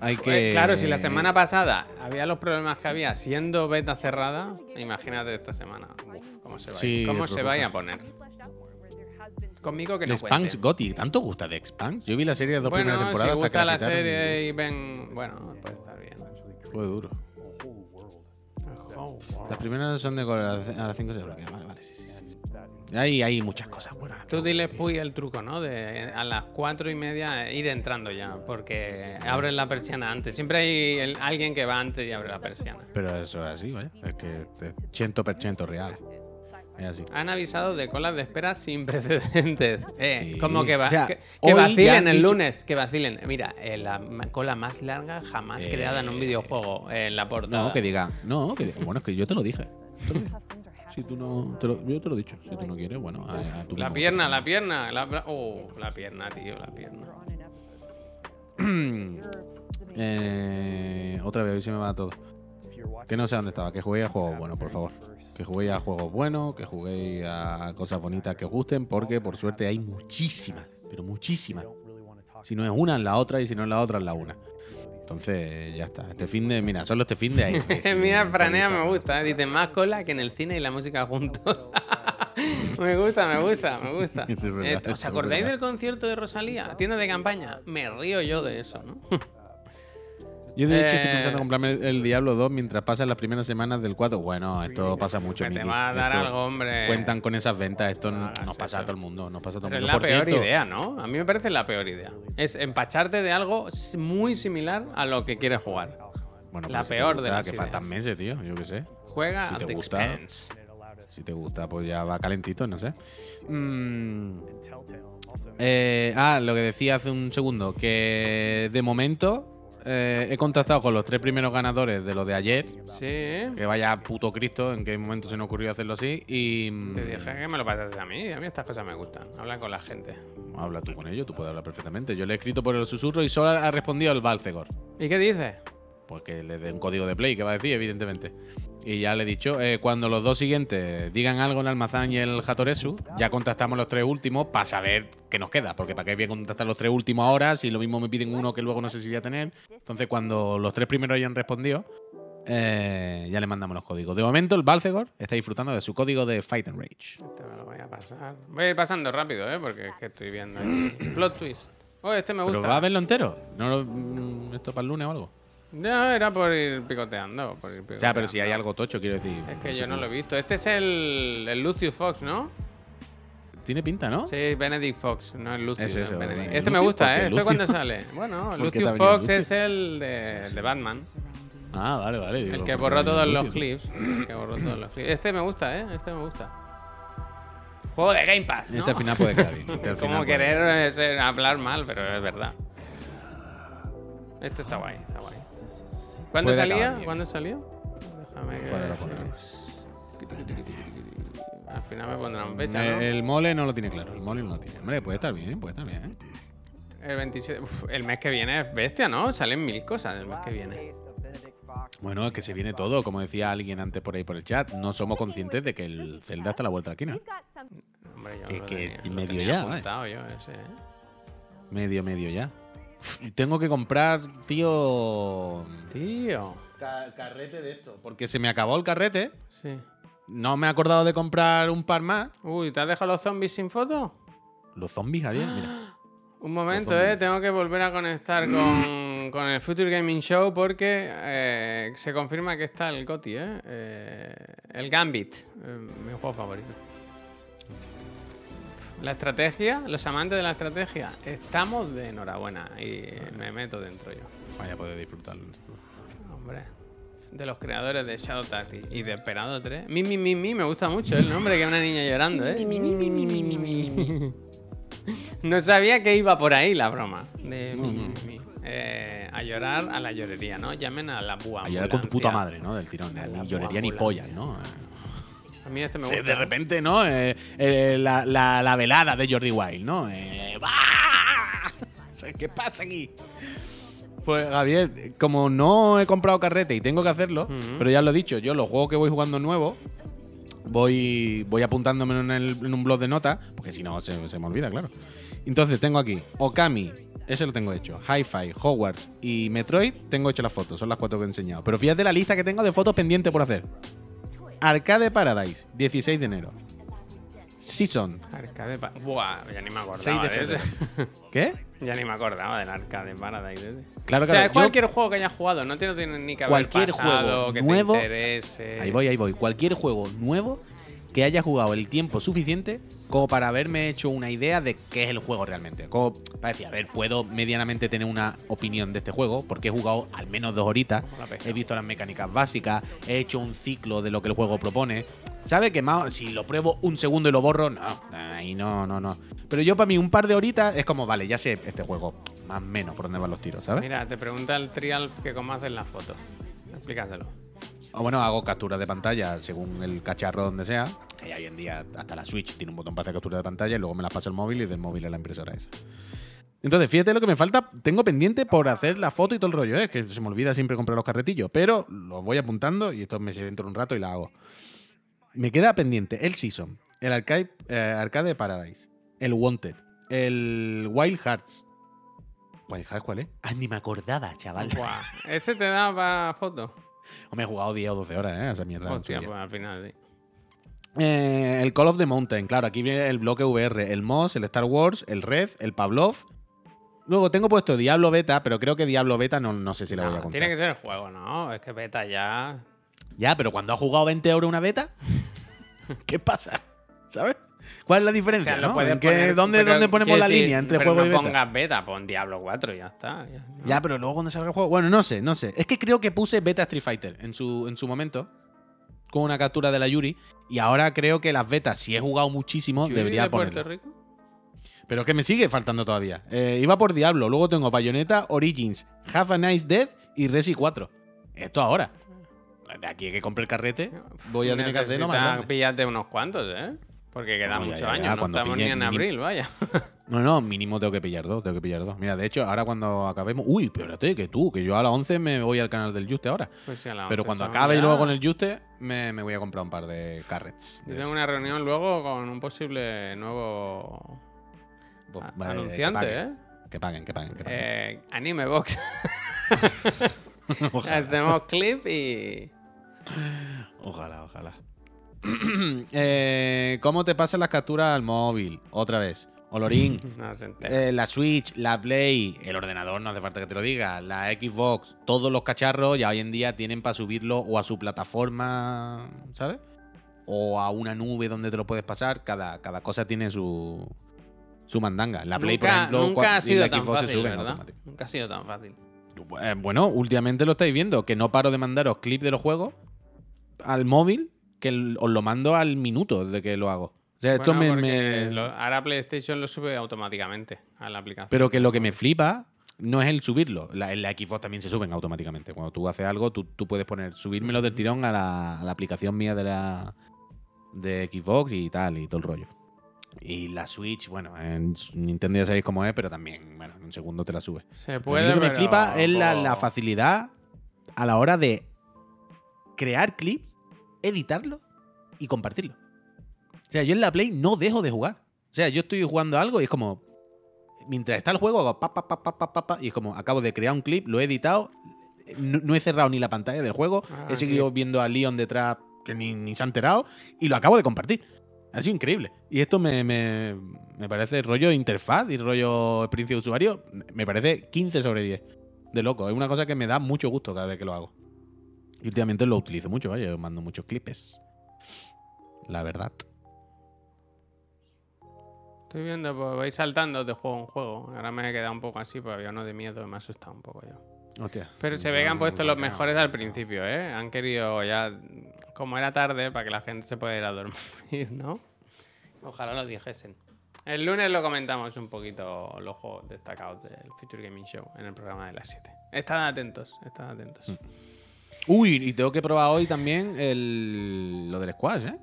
Hay Eh, que. Claro, si la semana pasada había los problemas que había siendo beta cerrada, imagínate esta semana. Uf, ¿Cómo se, vaya, Sí, cómo se vaya a poner? Conmigo que no. Expanse Gotti, ¿tanto gusta de Expanse? Yo vi la serie de dos primeras Bueno, si temporadas. hasta que gusta la serie y ven... Bueno, puede estar bien. Fue duro. Oh, wow. Las primeras son de a las 5 se bloquea. Vale, vale, sí. Hay, hay muchas cosas buenas. Tú dile Puy el truco, ¿no? De a las cuatro y media ir entrando ya, porque abren la persiana antes. Siempre hay el- alguien que va antes y abre la persiana. Pero eso es así, vaya. Es que es 100% real. Es así. Han avisado de colas de espera sin precedentes. Eh, Sí. como que, va, O sea, que, que vacilen el dicho- lunes, que vacilen. Mira, eh, la cola más larga jamás Eh, creada en un videojuego, eh, en la portada. No, que diga. No, que diga. Bueno, es que yo te lo dije. Si tú no. te lo- yo te lo he dicho. Si tú no quieres, bueno. A, a tu La pierna, la pierna, la, bra- oh, la pierna, tío, la pierna. Eh, otra vez, hoy se me va todo. Que no sé dónde estaba. Que juguéis a juegos buenos, por favor. Que juguéis a juegos buenos, que juguéis a cosas bonitas que os gusten, porque por suerte hay muchísimas, pero muchísimas. Si no es una, es la otra, y si no es la otra, es la una. Entonces, ya está. Este fin de, mira, solo este fin de ahí. sí, Mira, Franea me gusta, ¿eh? dice más cola que en el cine y la música juntos. me gusta, me gusta, me gusta. Eso es verdad, Eh, ¿Os acordáis del concierto de Rosalía? Tienda de campaña. Me río yo de eso, ¿no? Yo de hecho estoy Eh, pensando en comprarme el, el Diablo 2 mientras pasan las primeras semanas del 4. Bueno, esto pasa mucho, que te Miki. va a dar Esto- algo, hombre. Cuentan con esas ventas, esto No no nos pasa a todo el mundo, nos pasa a todo el es mundo. la Por peor cierto, idea, ¿no? A mí me parece la peor idea. Es empacharte de algo muy similar a lo que quieres jugar. Bueno, La si te peor de gusta, las Que faltan meses, tío. Yo qué sé. Juega Si te the gusta. expense. Si te gusta, pues ya va calentito, no sé. Mm, eh, ah, lo que decía hace un segundo, que de momento eh, he contactado con los tres primeros ganadores de lo de ayer. Sí. Que vaya puto Cristo, en qué momento se me ocurrió hacerlo así. Y. mm, Te dije que me lo pasases a mí. A mí estas cosas me gustan. Habla con la gente. Habla tú con ellos, tú puedes hablar perfectamente. Yo le he escrito por el susurro y solo ha respondido el Balcegor. ¿Y qué dices? Porque le dé un código de play que va a decir, evidentemente. Y ya le he dicho, eh, cuando los dos siguientes digan algo en el Almazán y el Hatoresu, ya contactamos los tres últimos para saber qué nos queda. Porque para qué voy a contactar los tres últimos ahora si lo mismo me piden uno que luego no sé si voy a tener. Entonces, cuando los tres primeros hayan respondido, eh, ya le mandamos los códigos. De momento, el Balcegor está disfrutando de su código de Fight and Rage. Este me lo voy a pasar. Voy a ir pasando rápido, ¿eh? Porque es que estoy viendo. Plot twist. Oh, este me ¿Pero gusta. va a verlo entero? ¿No lo- mm, ¿Esto para el lunes o algo? No, era por ir picoteando. Por ir O sea, pero si hay picoteando. algo tocho, quiero decir. Es que yo no lo he visto. Este es el, el Lucius Fox, ¿no? Tiene pinta, ¿no? Sí, Benedict Fox, no el Lucius. Eso, es Benedict. Este me gusta, ¿por qué ¿eh? ¿Esto cuándo sale? Bueno, ¿Por qué Lucius Fox Lucius? es el de, de Batman. Ah, vale, vale. digo, El ¿por que borró todos los clips. El que borró todos los clips. Este me gusta, ¿eh? Este me gusta. Juego de Game Pass, ¿no? Este al final puede bien. Este Como querer eh, ser- hablar mal, pero es verdad. Este está guay, está guay. ¿Cuándo Puede salía? ¿Cuándo salió? Déjame que... Al final me pondrán fecha, ¿no? Eh, El mole no lo tiene claro. El mole no lo tiene. Hombre, puede estar bien, puede estar bien. ¿eh? El 27... Uf, el mes que viene es bestia, ¿no? Salen mil cosas el mes que viene. Bueno, es que se viene todo. Como decía alguien antes por ahí por el chat, no somos conscientes de que el Zelda está a la vuelta de la esquina. Hombre, yo Que- lo que tenía, lo medio tenía ya, ese, ¿eh? Medio, medio ya. Y tengo que comprar, tío. Tío. carrete de esto. Porque se me acabó el carrete. Sí. No me he acordado de comprar un par más. Uy, ¿te has dejado los zombies sin foto? Los zombies, Javier, mira. Un momento, eh. Tengo que volver a conectar con, con el Future Gaming Show porque eh, se confirma que está el GOTI, eh. Eh, el Gambit, eh, mi juego favorito. La estrategia, los amantes de la estrategia, estamos de enhorabuena y me meto dentro yo. Vaya a poder disfrutarlo. Hombre, de los creadores de Shadow Tactics y de Esperado 3. Mi, mi, mi, mi, me gusta mucho el nombre, que una niña llorando, ¿eh? Mi, mi, mi, mi, mi, mi, mi. No sabía que iba por ahí la broma. De mi, mi, mi, mi. Eh, a llorar a la llorería, ¿no? Llamen a la bua. A llorar con tu puta madre, ¿no? Del tirón. Ni llorería ni pollas, ¿no? A mí este me Sí, gusta. de repente, ¿no? Eh, eh, la, la- la velada de Jordi Wild, ¿no? Eh. ¿Qué pasa aquí? Pues, Javier, como no he comprado carrete y tengo que hacerlo, pero ya lo he dicho, yo los juegos que voy jugando nuevos, voy, voy apuntándome en, el- en un blog de notas, porque si no se, se me olvida, claro. Entonces tengo aquí Okami, ese lo tengo hecho, Hi-Fi, Hogwarts y Metroid, tengo hecho las fotos, son las cuatro que he enseñado. Pero fíjate la lista que tengo de fotos pendientes por hacer. Arcade Paradise, 16 de enero. Season, Arcade Buah, ya ni me 6 acordaba de de, ese. ¿Qué? ya ni me acordaba del Arcade Paradise. ese. Claro, O sea, claro. es yo- cualquier juego que hayas jugado, no tiene, no tiene ni que haber Cualquier pasado, juego que nuevo- te interese. Ahí voy, ahí voy. Cualquier juego nuevo que haya jugado el tiempo suficiente como para haberme hecho una idea de qué es el juego realmente. Como para decir, a ver, puedo medianamente tener una opinión de este juego porque he jugado al menos dos horitas, he visto las mecánicas básicas, he hecho un ciclo de lo que el juego propone. ¿Sabe que más, si lo pruebo un segundo y lo borro? No, ahí no, no, no. Pero yo para mí un par de horitas es como, vale, ya sé este juego, más o menos por dónde van los tiros, ¿sabes? Mira, te pregunta el Trial que cómo haces la foto. Explícaselo. O bueno, hago capturas de pantalla según el cacharro donde sea. Que ya hoy en día hasta la Switch tiene un botón para hacer captura de pantalla y luego me las paso al móvil y del móvil a la impresora esa. Entonces, fíjate lo que me falta. Tengo pendiente por hacer la foto y todo el rollo, ¿eh? que se me olvida siempre comprar los carretillos. Pero los voy apuntando y esto me siento dentro de un rato y la hago. Me queda pendiente el Season, el Arcade, eh, Arcade Paradise, el Wanted, el Wild Hearts. ¿Wild Hearts cuál es? Ah, ni me acordaba, chaval. Buah, ¿Ese te da para foto? O me he jugado 10 o 12 horas, ¿eh? Esa mierda. Hostia, pues al final sí. Eh, el Call of the Mountain, claro, aquí viene el bloque VR, el MOS, el Star Wars, el Red, el Pavlov. Luego tengo puesto Diablo Beta, pero creo que Diablo Beta no, no sé si la voy a No, contar. tiene que ser el juego, ¿no? Es que beta ya. Ya, pero cuando ha jugado 20 euros una beta, ¿qué pasa? ¿Sabes? ¿Cuál es la O diferencia? sea, no? puedes ¿En qué- poner- ¿Dónde, pero, dónde ponemos la decir, línea entre pero juego no y beta? pongas beta, pon Diablo 4 y ya está. ya, ¿no? Ya, pero luego cuando salga el juego. Bueno, no sé, no sé. Es que creo que puse beta Street Fighter en su, en su momento. Con una captura de la Yuri. Y ahora creo que las betas, si he jugado muchísimo, ¿Yuri debería de Puerto. Rico? Pero es que me sigue faltando todavía. Eh, iba por Diablo, luego tengo Bayonetta, Origins, Have a Nice Death y Resi 4. Esto ahora. De aquí que compre el carrete, voy a tener que hacerlo más grande. pillarte unos cuantos, ¿eh? Porque quedan Bueno, muchos años, no estamos ni en mínimo. abril, vaya. No, no, mínimo tengo que pillar dos, tengo que pillar dos. Mira, de hecho, ahora cuando acabemos. Uy, espérate, que tú, que yo a las 11 me voy al canal del Juste ahora. Pues sí, a las Pero 11 cuando acabe y luego con el Juste, me, me voy a comprar un par de carrets. Yo tengo eso. una reunión luego con un posible nuevo Pues, vale, anunciante, que paguen, ¿eh? Que paguen, que paguen, que paguen. eh Anime Box. Hacemos clip y. Ojalá, ojalá. Eh, ¿Cómo te pasan las capturas al móvil? Otra vez. Olorín. No se. Eh, la Switch, la Play, el ordenador, no hace falta que te lo diga, la Xbox, todos los cacharros ya hoy en día tienen para subirlo o a su plataforma, ¿sabes? O a una nube donde te lo puedes pasar. Cada, cada cosa tiene su, su mandanga. La Play, por ejemplo, nunca ha y sido la tan Xbox se fácil, suben ¿verdad? automático. Nunca ha sido tan fácil. Eh, Bueno, últimamente lo estáis viendo, que no paro de mandaros clips de los juegos al móvil, que el- os lo mando al minuto de que lo hago. O sea, esto Bueno, me- porque me, lo- ahora PlayStation lo sube automáticamente a la aplicación. Pero que lo que me flipa no es el subirlo. La, en la Xbox también se suben automáticamente. Cuando tú haces algo, tú, tú puedes poner subírmelo del tirón a la, a la aplicación mía de la de Xbox y tal, y todo el rollo. Y la Switch, bueno, en Nintendo ya sabéis cómo es, pero también, bueno, en un segundo te la sube. Se puede. lo que me flipa es la facilidad a la hora de crear clips, editarlo y compartirlo. O sea, yo en la Play no dejo de jugar. O sea, yo estoy jugando algo y es como. Mientras está el juego, hago pa, pa, pa, pa, pa, pa, pa, y es como, acabo de crear un clip, lo he editado, no, no he cerrado ni la pantalla del juego, Ah, he seguido viendo a Leon detrás que ni, ni se ha enterado y lo acabo de compartir. Ha sido increíble. Y esto me, me, me parece rollo interfaz y rollo experiencia de usuario. Me parece 15 sobre 10. De loco. Es una cosa que me da mucho gusto cada vez que lo hago. Y últimamente lo utilizo mucho, vaya. Yo mando muchos clips. La verdad. Estoy viendo, pues vais saltando de juego en juego. Ahora me he quedado un poco así, porque había uno de miedo y me ha asustado un poco yo. Hostia. Pero se ve que han no puesto los mejores al principio, ¿eh? Han querido ya. Como era tarde, para que la gente se pueda ir a dormir, ¿no? Ojalá lo dijesen. El lunes lo comentamos un poquito los juegos destacados del Future Gaming Show en el programa de las 7. Estad atentos, estad atentos. Mm. Uy, y tengo que probar hoy también el, lo del squash, ¿eh?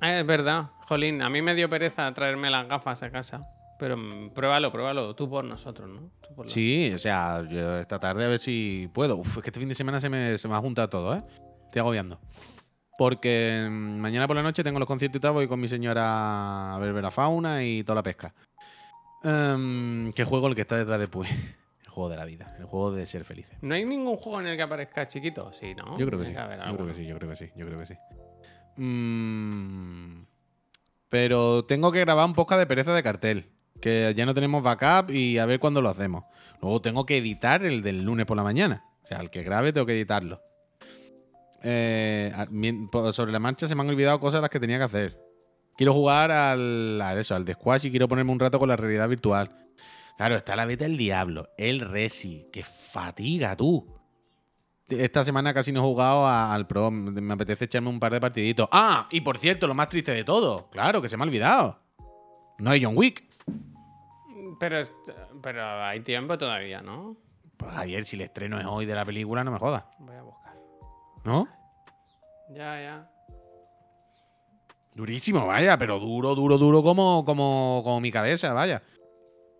Ah, es verdad, Jolín, a mí me dio pereza traerme las gafas a casa. Pero mm, pruébalo, pruébalo, tú por nosotros, ¿no? Tú por Sí, o sea, yo esta tarde a ver si puedo. Uf, es que este fin de semana se me, se me ha juntado todo, ¿eh? Estoy agobiando. Porque mm, mañana por la noche tengo los conciertos y tal, voy con mi señora a ver, ver la fauna y toda la pesca. Em, ¿Qué juego el que está detrás de Puy? El juego de la vida, el juego de ser felices. ¿No hay ningún juego en el que aparezca chiquito? Sí, ¿no? Yo creo que sí. Yo creo que sí, yo creo que sí, yo creo que sí. Mm, pero tengo que grabar un podcast de pereza de cartel. Que ya no tenemos backup y a ver cuándo lo hacemos. Luego tengo que editar el del lunes por la mañana. O sea, el que grabe tengo que editarlo. Eh, sobre la marcha se me han olvidado cosas las que tenía que hacer. Quiero jugar al, a eso, al de Squash y quiero ponerme un rato con la realidad virtual. Claro, está la beta del Diablo, el Resi. ¡Qué fatiga, tú! Esta semana casi no he jugado a- al Pro. Me apetece echarme un par de partiditos. Ah, y por cierto, lo más triste de todo. Claro, que se me ha olvidado. No hay John Wick. Pero, pero hay tiempo todavía, ¿no? Pues Javier, si el estreno es hoy de la película, no me jodas. Voy a buscar. ¿No? Ya, ya. Durísimo, vaya, pero duro, duro, duro como, como, como mi cabeza, vaya.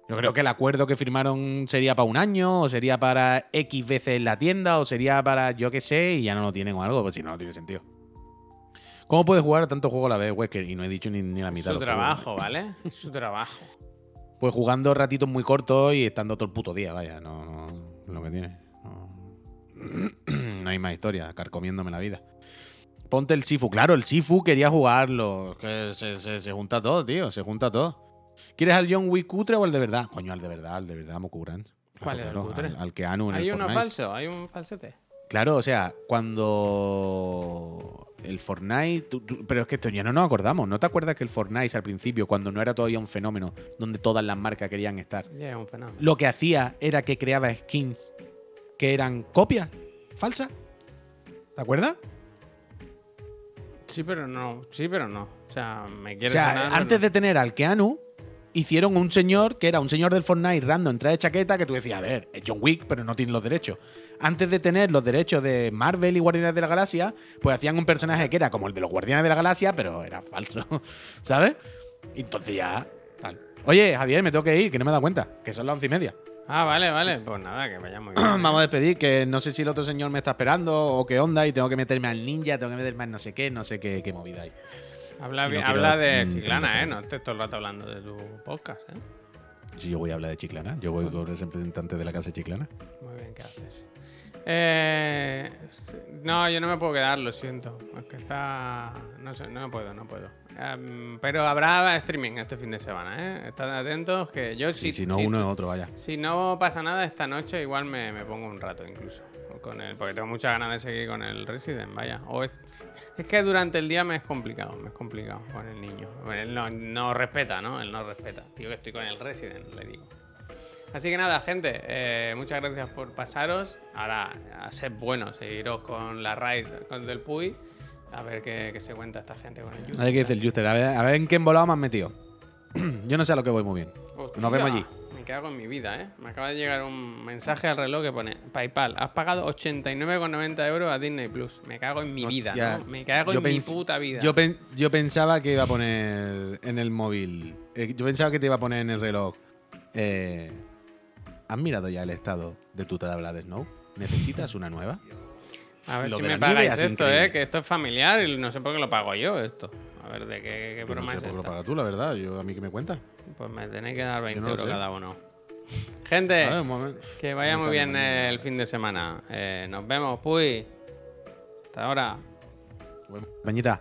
Yo creo que el acuerdo que firmaron sería para un año, o sería para X veces en la tienda, o sería para yo qué sé, y ya no lo tienen o algo, pues si no, no tiene sentido. ¿Cómo puedes jugar a tantos juegos a la vez, Wesker? Y no he dicho ni, ni la mitad. Su de los juegos. trabajo, ¿vale? Su trabajo. Pues jugando ratitos muy cortos y estando todo el puto día, vaya, no, no es lo que tiene. No, no hay más historia, carcomiéndome la vida. Ponte el Sifu, claro, el Sifu quería jugarlo. es Que se, se- se junta todo, tío, se junta todo. ¿Quieres al John Wick cutre o al de verdad? Coño, al de verdad, al de verdad, Mokuran. ¿Cuál es el cutre? Al, al que Anu en ¿Hay el uno Fortnite. falso? ¿Hay un falsete? Claro, o sea, cuando el Fortnite. tú- tú- pero es que esto ya no nos acordamos. ¿No te acuerdas que el Fortnite al principio, cuando no era todavía un fenómeno, donde todas las marcas querían estar, Ya es un fenómeno. lo que hacía era que creaba skins que eran copias falsas? ¿Te acuerdas? Sí, pero no. Sí, pero no. O sea, me O quiere sea, sonar, antes de tener al Keanu, hicieron un señor que era un señor del Fortnite random, trae chaqueta, que tú decías, a ver, es John Wick, pero no tiene los derechos. Antes de tener los derechos de Marvel y Guardianes de la Galaxia, pues hacían un personaje que era como el de los Guardianes de la Galaxia, pero era falso, ¿sabes? Entonces ya, tal. Oye, Javier, me tengo que ir, que no me he dado cuenta, que son las once y media. Ah, vale, vale. Pues nada, que vaya muy bien. Vamos a despedir, que no sé si el otro señor me está esperando o qué onda, y tengo que meterme al ninja, tengo que meterme al no sé qué, no sé qué, qué movida hay. Habla, no habla de mm, Chiclana, ¿eh? No estés todo el rato hablando de tu podcast, ¿eh? Si yo voy a hablar de Chiclana, yo voy con el representante de la casa Chiclana. Muy bien, ¿qué haces? Eh, no, yo no me puedo quedar, lo siento. Es que está. No sé, no puedo, no puedo. Em, pero habrá streaming este fin de semana, ¿eh? Estad atentos que yo Sí, sí. si no, uno es otro, vaya. Si no pasa nada esta noche, igual me, me pongo un rato incluso. Con el, porque tengo muchas ganas de seguir con el Resident, vaya. O es, es que durante el día me es complicado, me es complicado con el niño. Bueno, él no, no respeta, ¿no? Él no respeta. Tío, que estoy con el Resident, le digo. Así que nada, gente, eh, muchas gracias por pasaros. Ahora, a ser buenos, seguiros con la raid con del Puy. A ver qué, qué se cuenta esta gente con el YouTube. A ver qué dice el Juster, a ver, a ver en qué embolado me has metido. Yo no sé a lo que voy muy bien. Hostia, Nos vemos allí. Me cago en mi vida, ¿eh? Me acaba de llegar un mensaje al reloj que pone PayPal. Has pagado 89,90 euros a Disney Plus. Me cago en mi vida, ¿no? Me cago yo en mi puta vida. Yo, pen- yo pensaba que iba a poner en el móvil. eh, yo pensaba que te iba a poner en el reloj. eh, ¿Has mirado ya el estado de tu tabla de Snow? ¿Necesitas una nueva? a ver lo si me pagáis esto, increíble. ¿eh? Que esto es familiar y no sé por qué lo pago yo esto. A ver, ¿de qué, qué Yo no broma sé es por qué lo esta? pagas tú, la verdad. Yo, ¿A mí que me cuentas? Pues me tenéis que dar 20 no lo euros sé. cada uno. Gente, ver, que vaya muy bien el fin de semana. Eh, nos vemos, Puy. Hasta ahora. Peñita.